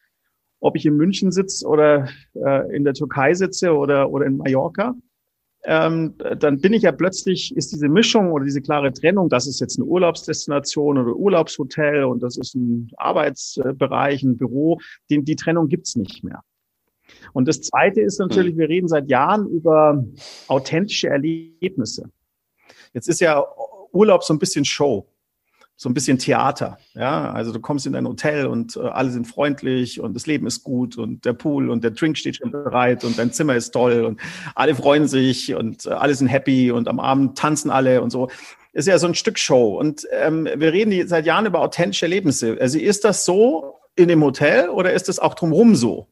ob ich in München sitze oder äh, in der Türkei sitze oder, oder in Mallorca. Ähm, dann bin ich ja plötzlich, ist diese Mischung oder diese klare Trennung, das ist jetzt eine Urlaubsdestination oder Urlaubshotel und das ist ein Arbeitsbereich, ein Büro, die, die Trennung gibt's nicht mehr. Und das Zweite ist natürlich, hm. wir reden seit Jahren über authentische Erlebnisse. Jetzt ist ja Urlaub so ein bisschen Show, so ein bisschen Theater. Ja, also du kommst in ein Hotel und äh, alle sind freundlich und das Leben ist gut und der Pool und der Drink steht schon bereit und dein Zimmer ist toll und alle freuen sich und äh, alle sind happy und am Abend tanzen alle und so ist ja so ein Stück Show. Und ähm, wir reden seit Jahren über authentische Erlebnisse. Also ist das so in dem Hotel oder ist es auch drumherum so?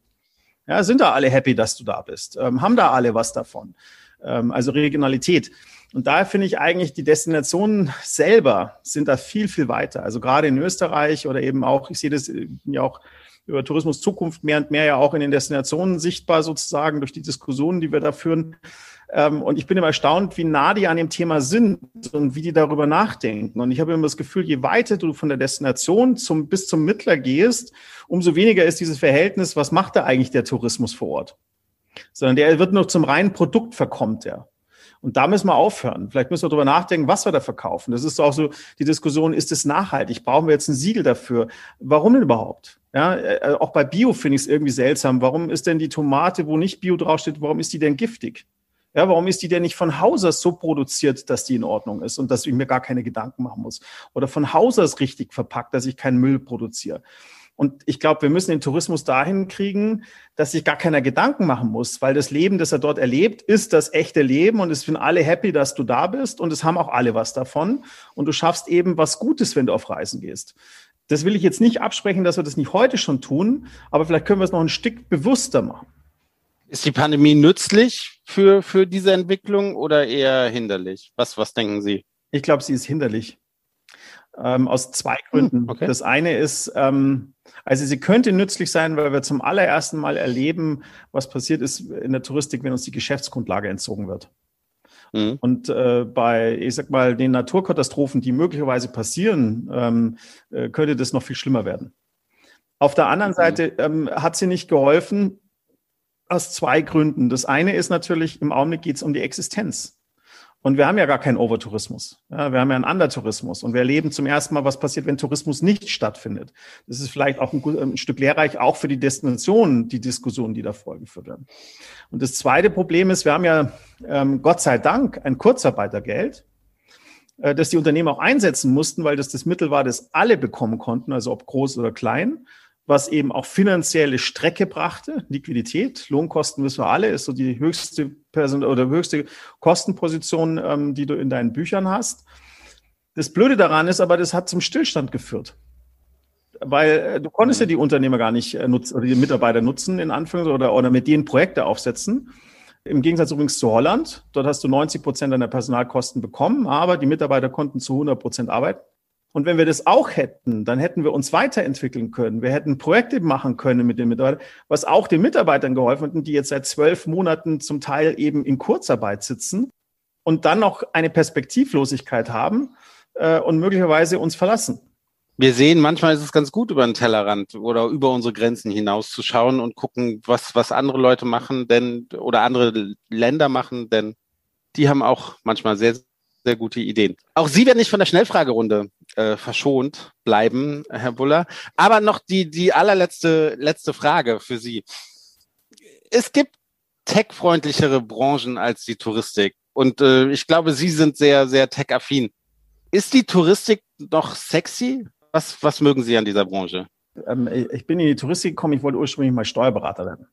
Ja, sind da alle happy, dass du da bist? Ähm, haben da alle was davon? Ähm, also Regionalität. Und daher finde ich eigentlich, die Destinationen selber sind da viel, viel weiter. Also gerade in Österreich oder eben auch, ich sehe das ja auch über Tourismus Zukunft mehr und mehr ja auch in den Destinationen sichtbar sozusagen durch die Diskussionen, die wir da führen. Ähm, und ich bin immer erstaunt, wie nah die an dem Thema sind und wie die darüber nachdenken. Und ich habe immer das Gefühl, je weiter du von der Destination zum, bis zum Mittler gehst, umso weniger ist dieses Verhältnis, was macht da eigentlich der Tourismus vor Ort? Sondern der wird nur zum reinen Produkt verkommt er. Und da müssen wir aufhören. Vielleicht müssen wir darüber nachdenken, was wir da verkaufen. Das ist auch so die Diskussion, ist es nachhaltig? Brauchen wir jetzt ein Siegel dafür? Warum denn überhaupt? Ja, äh, auch bei Bio finde ich es irgendwie seltsam. Warum ist denn die Tomate, wo nicht Bio draufsteht, warum ist die denn giftig? Ja, warum ist die denn nicht von Haus aus so produziert, dass die in Ordnung ist und dass ich mir gar keine Gedanken machen muss? Oder von Haus aus richtig verpackt, dass ich keinen Müll produziere? Und ich glaube, wir müssen den Tourismus dahin kriegen, dass sich gar keiner Gedanken machen muss, weil das Leben, das er dort erlebt, ist das echte Leben und es sind alle happy, dass du da bist und es haben auch alle was davon. Und du schaffst eben was Gutes, wenn du auf Reisen gehst. Das will ich jetzt nicht absprechen, dass wir das nicht heute schon tun, aber vielleicht können wir es noch ein Stück bewusster machen. Ist die Pandemie nützlich für, für diese Entwicklung oder eher hinderlich? Was, was denken Sie? Ich glaube, sie ist hinderlich. Ähm, aus zwei hm, Gründen. Okay. Das eine ist, ähm, also sie könnte nützlich sein, weil wir zum allerersten Mal erleben, was passiert ist in der Touristik, wenn uns die Geschäftsgrundlage entzogen wird. Mhm. Und äh, bei, ich sag mal, den Naturkatastrophen, die möglicherweise passieren, ähm, äh, könnte das noch viel schlimmer werden. Auf der anderen mhm. Seite ähm, hat sie nicht geholfen, aus zwei Gründen. Das eine ist natürlich, im Augenblick geht es um die Existenz. Und wir haben ja gar keinen Overtourismus. Ja, wir haben ja einen Undertourismus. Und wir erleben zum ersten Mal, was passiert, wenn Tourismus nicht stattfindet. Das ist vielleicht auch ein, ein Stück lehrreich, auch für die Destinationen, die Diskussionen, die da vorgeführt werden. Und das zweite Problem ist, wir haben ja ähm, Gott sei Dank ein Kurzarbeitergeld, äh, das die Unternehmen auch einsetzen mussten, weil das das Mittel war, das alle bekommen konnten, also ob groß oder klein was eben auch finanzielle Strecke brachte. Liquidität, Lohnkosten wissen wir alle, ist so die höchste Person oder höchste Kostenposition, ähm, die du in deinen Büchern hast. Das Blöde daran ist aber, das hat zum Stillstand geführt. Weil äh, du konntest ja die Unternehmer gar nicht äh, nutzen oder die Mitarbeiter nutzen, in Anführungszeichen, oder, oder mit denen Projekte aufsetzen. Im Gegensatz übrigens zu Holland. Dort hast du 90 Prozent deiner Personalkosten bekommen, aber die Mitarbeiter konnten zu 100 Prozent arbeiten. Und wenn wir das auch hätten, dann hätten wir uns weiterentwickeln können. Wir hätten Projekte machen können mit den Mitarbeitern, was auch den Mitarbeitern geholfen hat, die jetzt seit zwölf Monaten zum Teil eben in Kurzarbeit sitzen und dann noch eine Perspektivlosigkeit haben äh, und möglicherweise uns verlassen. Wir sehen, manchmal ist es ganz gut, über den Tellerrand oder über unsere Grenzen hinauszuschauen und gucken, was, was andere Leute machen, denn, oder andere Länder machen, denn die haben auch manchmal sehr, sehr gute Ideen. Auch Sie werden nicht von der Schnellfragerunde äh, verschont bleiben, Herr Buller. Aber noch die, die allerletzte letzte Frage für Sie. Es gibt tech-freundlichere Branchen als die Touristik. Und äh, ich glaube, Sie sind sehr, sehr tech-affin. Ist die Touristik noch sexy? Was, was mögen Sie an dieser Branche? Ähm, ich bin in die Touristik gekommen, ich wollte ursprünglich mal Steuerberater werden.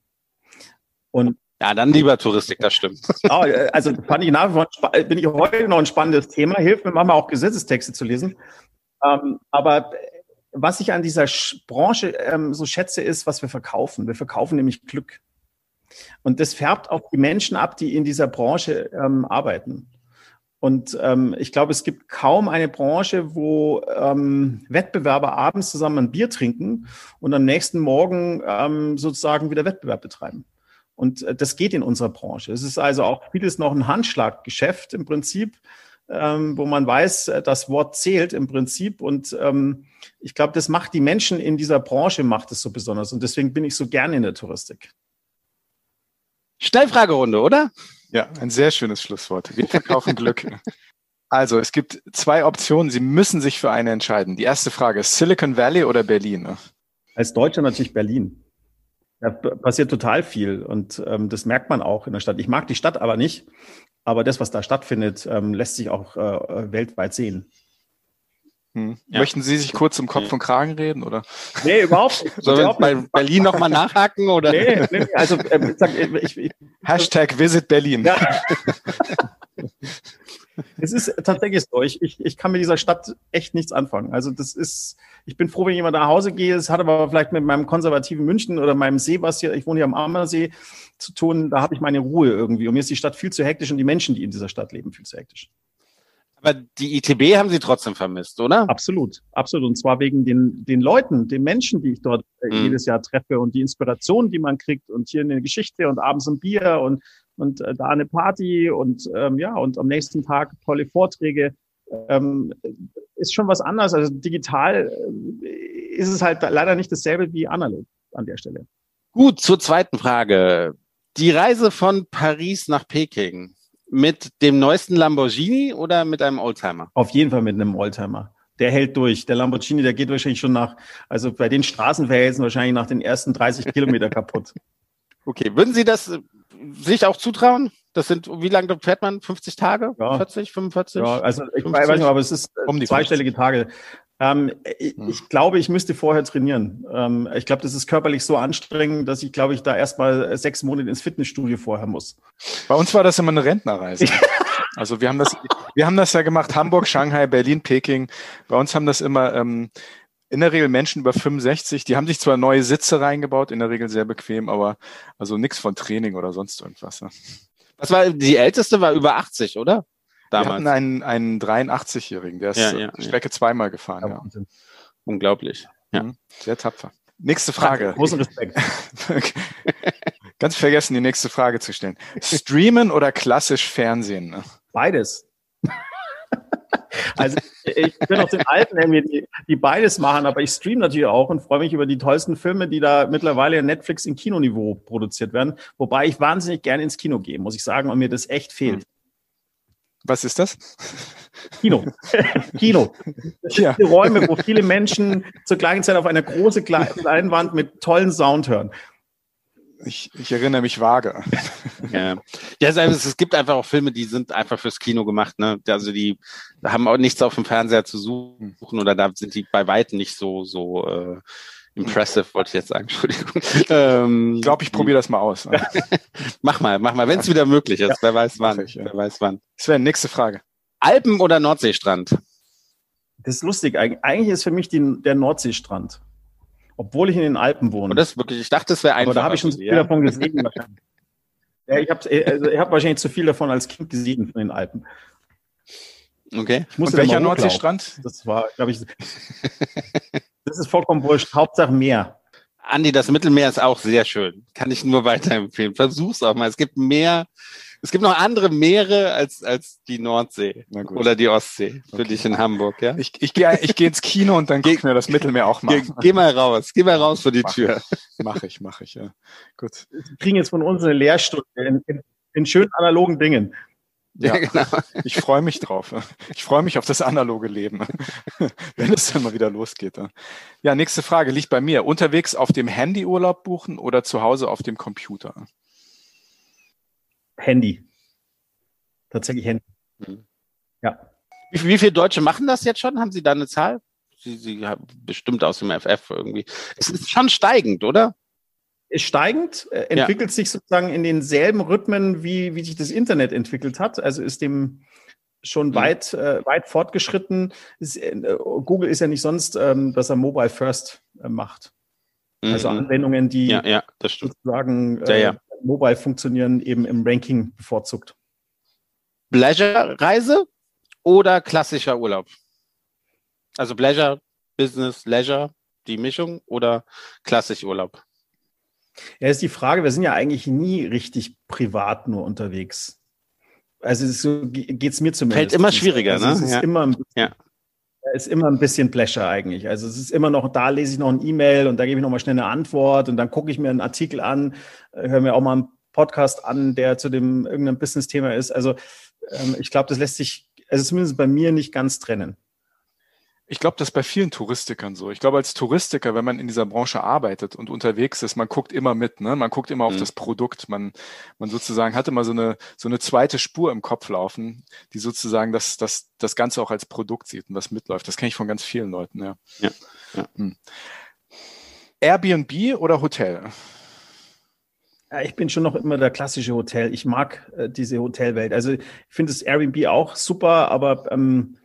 Und ja, dann lieber Touristik, das stimmt. Oh, also fand ich nach wie vor, bin ich heute noch ein spannendes Thema. Hilft mir manchmal auch Gesetzestexte zu lesen. Ähm, aber was ich an dieser Branche ähm, so schätze, ist, was wir verkaufen. Wir verkaufen nämlich Glück. Und das färbt auch die Menschen ab, die in dieser Branche ähm, arbeiten. Und ähm, ich glaube, es gibt kaum eine Branche, wo ähm, Wettbewerber abends zusammen ein Bier trinken und am nächsten Morgen ähm, sozusagen wieder Wettbewerb betreiben. Und äh, das geht in unserer Branche. Es ist also auch vieles noch ein Handschlaggeschäft im Prinzip, ähm, wo man weiß, äh, das Wort zählt im Prinzip. Und ähm, ich glaube, das macht die Menschen in dieser Branche, macht es so besonders. Und deswegen bin ich so gerne in der Touristik. Schnellfragerunde, oder? Ja, ein sehr schönes Schlusswort. Wir verkaufen Glück. Also, es gibt zwei Optionen. Sie müssen sich für eine entscheiden. Die erste Frage ist Silicon Valley oder Berlin? Als Deutscher natürlich Berlin. Da passiert total viel und ähm, das merkt man auch in der Stadt. Ich mag die Stadt aber nicht, aber das, was da stattfindet, ähm, lässt sich auch äh, weltweit sehen. Hm. Ja. Möchten Sie sich kurz um Kopf und Kragen reden, oder? Nee, überhaupt nicht. Sollen wir bei Berlin nochmal nachhaken, oder? Nee, nee also, äh, ich, ich, Hashtag Visit Berlin. Ja. es ist tatsächlich so. Ich, ich, ich kann mit dieser Stadt echt nichts anfangen. Also das ist, ich bin froh, wenn ich immer nach Hause gehe. Es hat aber vielleicht mit meinem konservativen München oder meinem See, was hier, ich wohne hier am Ammersee, zu tun. Da habe ich meine Ruhe irgendwie. Und mir ist die Stadt viel zu hektisch und die Menschen, die in dieser Stadt leben, viel zu hektisch. Aber die ITB haben Sie trotzdem vermisst, oder? Absolut, absolut. Und zwar wegen den, den Leuten, den Menschen, die ich dort äh, mhm. jedes Jahr treffe und die Inspiration, die man kriegt und hier eine Geschichte und abends ein Bier und und äh, da eine Party und ähm, ja, und am nächsten Tag tolle Vorträge. Ähm, ist schon was anderes. Also digital äh, ist es halt leider nicht dasselbe wie analog an der Stelle. Gut, zur zweiten Frage. Die Reise von Paris nach Peking mit dem neuesten Lamborghini oder mit einem Oldtimer? Auf jeden Fall mit einem Oldtimer. Der hält durch. Der Lamborghini, der geht wahrscheinlich schon nach, also bei den Straßenverhältnissen wahrscheinlich nach den ersten 30 Kilometer kaputt. Okay, würden Sie das sich auch zutrauen? Das sind, wie lange fährt man? 50 Tage? Ja. 40, 45? Ja, also ich 50? weiß nicht, aber es ist um zweistellige 50. Tage. Ähm, ich, hm. ich, glaube, ich müsste vorher trainieren. Ähm, ich glaube, das ist körperlich so anstrengend, dass ich, glaube ich, da erstmal sechs Monate ins Fitnessstudio vorher muss. Bei uns war das immer eine Rentnerreise. also wir haben das, wir haben das ja gemacht, Hamburg, Shanghai, Berlin, Peking. Bei uns haben das immer ähm, in der Regel Menschen über 65, die haben sich zwar neue Sitze reingebaut, in der Regel sehr bequem, aber also nichts von Training oder sonst irgendwas. Ja. Was war, die älteste war über 80, oder? Damals. Wir hatten einen, einen 83-Jährigen, der ist ja, ja, Strecke ja. zweimal gefahren. Ja. Unglaublich. Ja. Mhm. Sehr tapfer. Nächste Frage. Großen Respekt. Ganz vergessen, die nächste Frage zu stellen. Streamen oder klassisch Fernsehen? Beides. Also ich bin aus den alten irgendwie, die, die beides machen, aber ich streame natürlich auch und freue mich über die tollsten Filme, die da mittlerweile in Netflix in Kinoniveau produziert werden. Wobei ich wahnsinnig gerne ins Kino gehe, muss ich sagen, und mir das echt fehlt. Was ist das? Kino. Kino. Das ja. sind Räume, wo viele Menschen zur gleichen Zeit auf einer großen Leinwand mit tollen Sound hören. Ich, ich erinnere mich vage. Ja, ja es, es gibt einfach auch Filme, die sind einfach fürs Kino gemacht. Ne? Also die haben auch nichts auf dem Fernseher zu suchen oder da sind die bei weitem nicht so so äh, impressive, wollte ich jetzt sagen. Entschuldigung. Ähm, ich glaube, ich probiere das mal aus. mach mal, mach mal, wenn es wieder möglich ist. Ja, wer weiß wann. Ich, ja. Wer weiß wann. Sven, nächste Frage. Alpen oder Nordseestrand? Das ist lustig. Eigentlich ist für mich die, der Nordseestrand obwohl ich in den Alpen wohne. Und das wirklich, ich dachte, das wäre einfach. Aber da habe ich schon zu viel ja. davon gesehen ja, ich habe also ich hab wahrscheinlich zu viel davon als Kind gesehen von den Alpen. Okay. Ich musste Und welcher Nordseestrand? Das war, glaube ich, das ist vollkommen wurscht. Hauptsache Meer. Andi, das Mittelmeer ist auch sehr schön. Kann ich nur weiterempfehlen. Versuch's auch mal. Es gibt mehr es gibt noch andere Meere als, als die Nordsee oder die Ostsee für okay. dich in Hamburg, ja? Ich, ich gehe ich geh ins Kino und dann gehe ich mir das Mittelmeer auch mal. Geh, geh, mal raus, geh mal raus vor die mach, Tür. Mach ich, mach ich, ja. Gut. Wir kriegen jetzt von uns eine Lehrstunde in, in, in schönen analogen Dingen. Ja, ja, genau. Ich freue mich drauf. Ich freue mich auf das analoge Leben, wenn es dann mal wieder losgeht. Ja, nächste Frage liegt bei mir. Unterwegs auf dem Handy Urlaub buchen oder zu Hause auf dem Computer? Handy. Tatsächlich Handy. Mhm. Ja. Wie, wie viele Deutsche machen das jetzt schon? Haben Sie da eine Zahl? Sie, Sie haben bestimmt aus dem FF irgendwie. Es ist schon steigend, oder? Ist steigend, äh, entwickelt ja. sich sozusagen in denselben Rhythmen, wie, wie sich das Internet entwickelt hat. Also ist dem schon mhm. weit, äh, weit fortgeschritten. Ist, äh, Google ist ja nicht sonst, ähm, dass er Mobile First äh, macht. Also mhm. Anwendungen, die ja, ja, sozusagen ja, mobile funktionieren, eben im Ranking bevorzugt. Pleasure-Reise oder klassischer Urlaub? Also Pleasure, Business, Leisure, die Mischung oder klassisch Urlaub? Ja, ist die Frage, wir sind ja eigentlich nie richtig privat nur unterwegs. Also so geht es mir zumindest. Fällt immer schwieriger, also ne? Es ist, ja. immer, ja. Ist immer ein bisschen Pleasure eigentlich. Also es ist immer noch, da lese ich noch ein E-Mail und da gebe ich noch mal schnell eine Antwort und dann gucke ich mir einen Artikel an, äh, höre mir auch mal einen Podcast an, der zu dem irgendeinem Business-Thema ist. Also ähm, ich glaube, das lässt sich, also zumindest bei mir nicht ganz trennen. Ich glaube, das ist bei vielen Touristikern so. Ich glaube, als Touristiker, wenn man in dieser Branche arbeitet und unterwegs ist, man guckt immer mit, ne? Man guckt immer auf mhm. das Produkt. Man, man sozusagen hat immer so eine, so eine zweite Spur im Kopf laufen, die sozusagen das, das, das Ganze auch als Produkt sieht und was mitläuft. Das kenne ich von ganz vielen Leuten, ja. ja, ja. Hm. Airbnb oder Hotel? Ja, ich bin schon noch immer der klassische Hotel. Ich mag äh, diese Hotelwelt. Also ich finde das Airbnb auch super, aber ähm,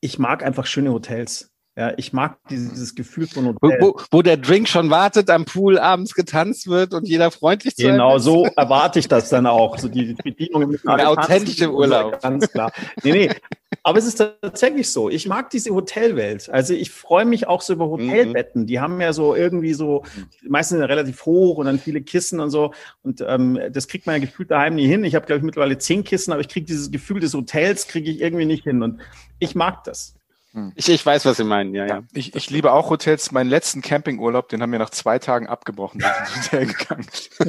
ich mag einfach schöne Hotels. Ja, ich mag dieses Gefühl von Hotel. Wo, wo, der Drink schon wartet, am Pool abends getanzt wird und jeder freundlich zu Genau, so erwarte ich das dann auch. So die Bedienung mit Der authentische Urlaub. Ganz klar. Nee, nee. Aber es ist tatsächlich so. Ich mag diese Hotelwelt. Also ich freue mich auch so über Hotelbetten. Mhm. Die haben ja so irgendwie so, meistens relativ hoch und dann viele Kissen und so. Und ähm, das kriegt man ja gefühlt daheim nie hin. Ich habe, glaube ich, mittlerweile zehn Kissen, aber ich kriege dieses Gefühl des Hotels, kriege ich irgendwie nicht hin. Und ich mag das. Hm. Ich, ich weiß, was Sie meinen, ja, ja. Ich, ich liebe auch Hotels. Meinen letzten Campingurlaub, den haben wir nach zwei Tagen abgebrochen, sind ins Hotel gegangen.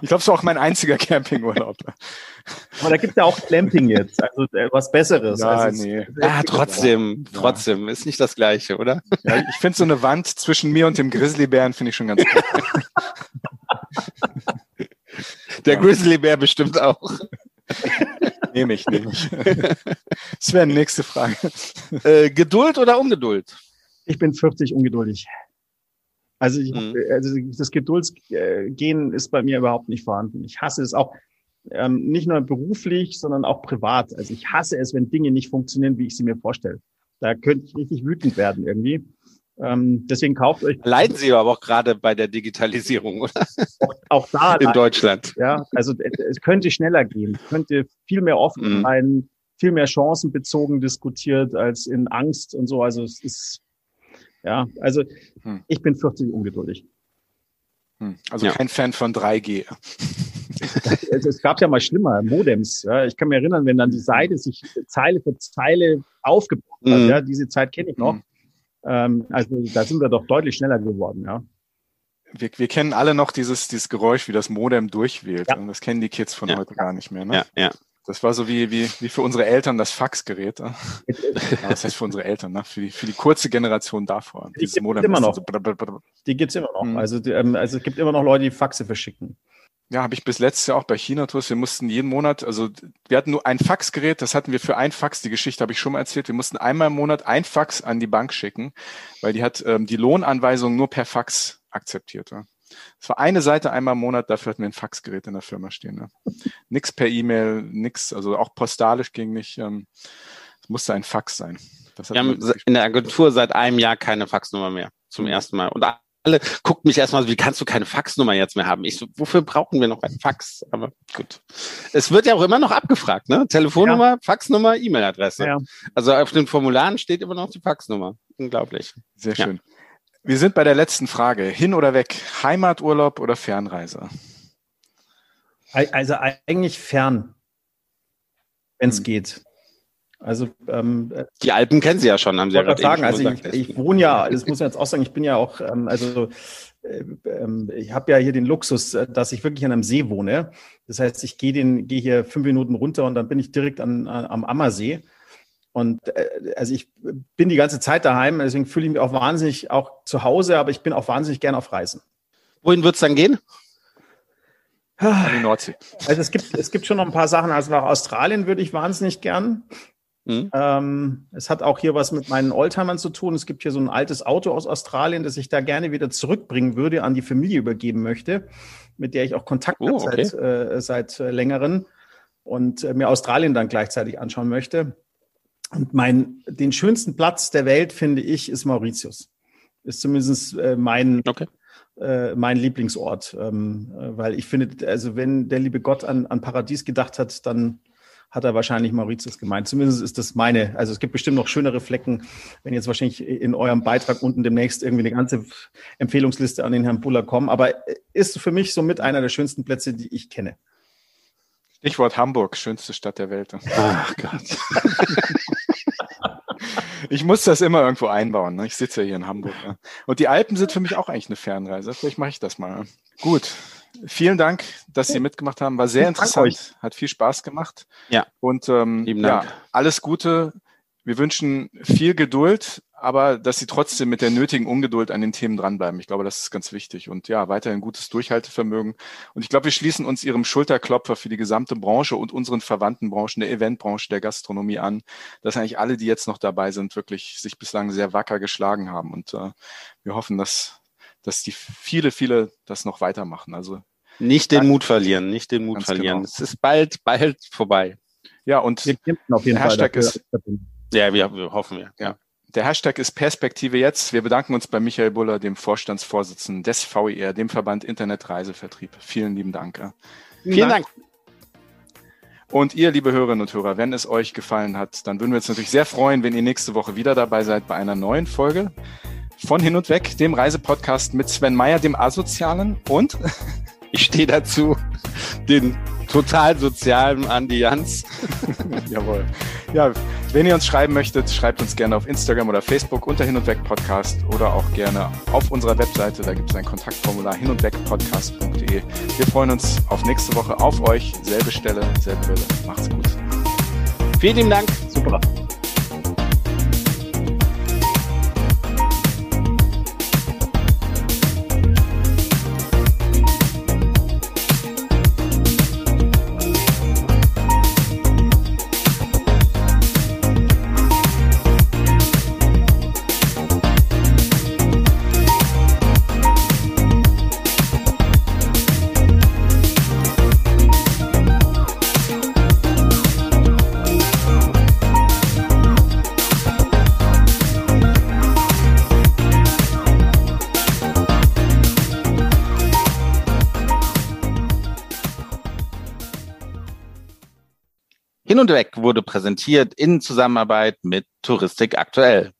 ich glaube, es war auch mein einziger Campingurlaub. Aber da gibt es ja auch Clamping jetzt, also äh, was Besseres. Ja, also nee. Ja, trotzdem, ja. trotzdem. Ist nicht das Gleiche, oder? Ja, ich finde so eine Wand zwischen mir und dem Grizzlybären finde ich schon ganz gut. Der Grizzlybär bestimmt auch. nehme ich, nehme ich. Sven, nächste Frage. Äh, Geduld oder Ungeduld? Ich bin 40 ungeduldig. Also, ich, mhm. also das Geduldsgehen ist bei mir überhaupt nicht vorhanden. Ich hasse es auch ähm, nicht nur beruflich, sondern auch privat. Also ich hasse es, wenn Dinge nicht funktionieren, wie ich sie mir vorstelle. Da könnte ich richtig wütend werden irgendwie. Ähm, deswegen kauft euch. Leiden Sie aber auch gerade bei der Digitalisierung, oder? Auch, auch da. In Deutschland. Ja, also es könnte schneller gehen, könnte viel mehr offen mhm. sein, viel mehr chancenbezogen diskutiert als in Angst und so. Also es ist, ja, also hm. ich bin 40 ungeduldig. Hm. Also ja. kein Fan von 3G. es, es gab ja mal schlimmer, Modems. Ja. Ich kann mich erinnern, wenn dann die Seite sich Zeile für Zeile aufgebrochen hat. Mhm. Ja, diese Zeit kenne ich noch. Ähm, also da sind wir doch deutlich schneller geworden, ja. Wir, wir kennen alle noch dieses, dieses Geräusch, wie das Modem durchwählt. Ja. Und das kennen die Kids von ja. heute gar nicht mehr. Ne? Ja, ja. Das war so wie, wie, wie für unsere Eltern das Faxgerät. ja, das heißt für unsere Eltern, ne? für, die, für die kurze Generation davor. Die gibt es immer noch. So die gibt es immer noch. Mhm. Also, die, ähm, also es gibt immer noch Leute, die Faxe verschicken. Ja, habe ich bis letztes Jahr auch bei China-Tours. Wir mussten jeden Monat, also wir hatten nur ein Faxgerät, das hatten wir für ein Fax, die Geschichte habe ich schon mal erzählt. Wir mussten einmal im Monat ein Fax an die Bank schicken, weil die hat ähm, die Lohnanweisung nur per Fax akzeptiert. Ja. Es war eine Seite einmal im Monat, dafür hatten wir ein Faxgerät in der Firma stehen. Ne? Nix per E-Mail, nix, also auch postalisch ging nicht. Ähm, es musste ein Fax sein. wir haben in der Agentur seit einem Jahr keine Faxnummer mehr, zum ersten Mal. Und alle guckt mich erstmal so, wie kannst du keine Faxnummer jetzt mehr haben? Ich so, wofür brauchen wir noch ein Fax? Aber gut. Es wird ja auch immer noch abgefragt, ne? Telefonnummer, ja. Faxnummer, E-Mail-Adresse. Ja. Also auf den Formularen steht immer noch die Faxnummer. Unglaublich. Sehr schön. Ja. Wir sind bei der letzten Frage. Hin oder weg? Heimaturlaub oder Fernreise? Also eigentlich fern, wenn es hm. geht. Also ähm, die Alpen kennen Sie ja schon, haben Sie ja gerade sagen. Also ich, ich, wohne ja, das muss man jetzt auch sagen, ich bin ja auch, ähm, also äh, ähm, ich habe ja hier den Luxus, äh, dass ich wirklich an einem See wohne. Das heißt, ich gehe den, gehe hier fünf Minuten runter und dann bin ich direkt an, an, am Ammersee. Und äh, also ich bin die ganze Zeit daheim, deswegen fühle ich mich auch wahnsinnig auch zu Hause, aber ich bin auch wahnsinnig gern auf Reisen. Wohin wird es dann gehen? An die Nordsee. Also es gibt, es gibt schon noch ein paar Sachen. Also nach Australien würde ich wahnsinnig gern. Mhm. Ähm, es hat auch hier was mit meinen Oldtimern zu tun. Es gibt hier so ein altes Auto aus Australien, das ich da gerne wieder zurückbringen würde, an die Familie übergeben möchte, mit der ich auch Kontakt oh, habe okay. seit, äh, seit äh, längeren und äh, mir Australien dann gleichzeitig anschauen möchte. Und mein, den schönsten Platz der Welt, finde ich, ist Mauritius. Ist zumindest äh, mein, okay. äh, mein Lieblingsort. Ähm, äh, weil ich finde, also wenn der liebe Gott an, an Paradies gedacht hat, dann hat er wahrscheinlich Mauritius gemeint. Zumindest ist das meine. Also es gibt bestimmt noch schönere Flecken, wenn jetzt wahrscheinlich in eurem Beitrag unten demnächst irgendwie eine ganze Empfehlungsliste an den Herrn Buller kommen. Aber ist für mich somit einer der schönsten Plätze, die ich kenne. Stichwort Hamburg, schönste Stadt der Welt. Ach Gott. ich muss das immer irgendwo einbauen. Ne? Ich sitze ja hier in Hamburg. Ne? Und die Alpen sind für mich auch eigentlich eine Fernreise. Vielleicht mache ich das mal. Gut. Vielen Dank, dass Sie mitgemacht haben. War sehr interessant. Hat viel Spaß gemacht. Ja. Und ähm, ja, alles Gute. Wir wünschen viel Geduld, aber dass Sie trotzdem mit der nötigen Ungeduld an den Themen dranbleiben. Ich glaube, das ist ganz wichtig. Und ja, weiterhin gutes Durchhaltevermögen. Und ich glaube, wir schließen uns Ihrem Schulterklopfer für die gesamte Branche und unseren verwandten Branchen, der Eventbranche, der Gastronomie an, dass eigentlich alle, die jetzt noch dabei sind, wirklich sich bislang sehr wacker geschlagen haben. Und äh, wir hoffen, dass dass die viele, viele das noch weitermachen. Also nicht den Mut verlieren, nicht den Mut verlieren. Genau. Es ist bald, bald vorbei. Ja, und der Hashtag ist, ja, wir, wir hoffen wir. Ja. Der Hashtag ist Perspektive jetzt. Wir bedanken uns bei Michael Buller, dem Vorstandsvorsitzenden des VER, dem Verband Internetreisevertrieb. Vielen lieben Dank. Vielen Dank. Und ihr, liebe Hörerinnen und Hörer, wenn es euch gefallen hat, dann würden wir uns natürlich sehr freuen, wenn ihr nächste Woche wieder dabei seid bei einer neuen Folge von Hin und Weg, dem Reisepodcast mit Sven Meyer, dem Asozialen und ich stehe dazu, den total sozialen Andi Jans. Jawohl. Ja, wenn ihr uns schreiben möchtet, schreibt uns gerne auf Instagram oder Facebook unter Hin und Weg Podcast oder auch gerne auf unserer Webseite. Da gibt es ein Kontaktformular hin und weg podcast.de. Wir freuen uns auf nächste Woche, auf euch. Selbe Stelle, selbe Welle. Macht's gut. Vielen lieben Dank. Super. Und Weg wurde präsentiert in Zusammenarbeit mit Touristik aktuell.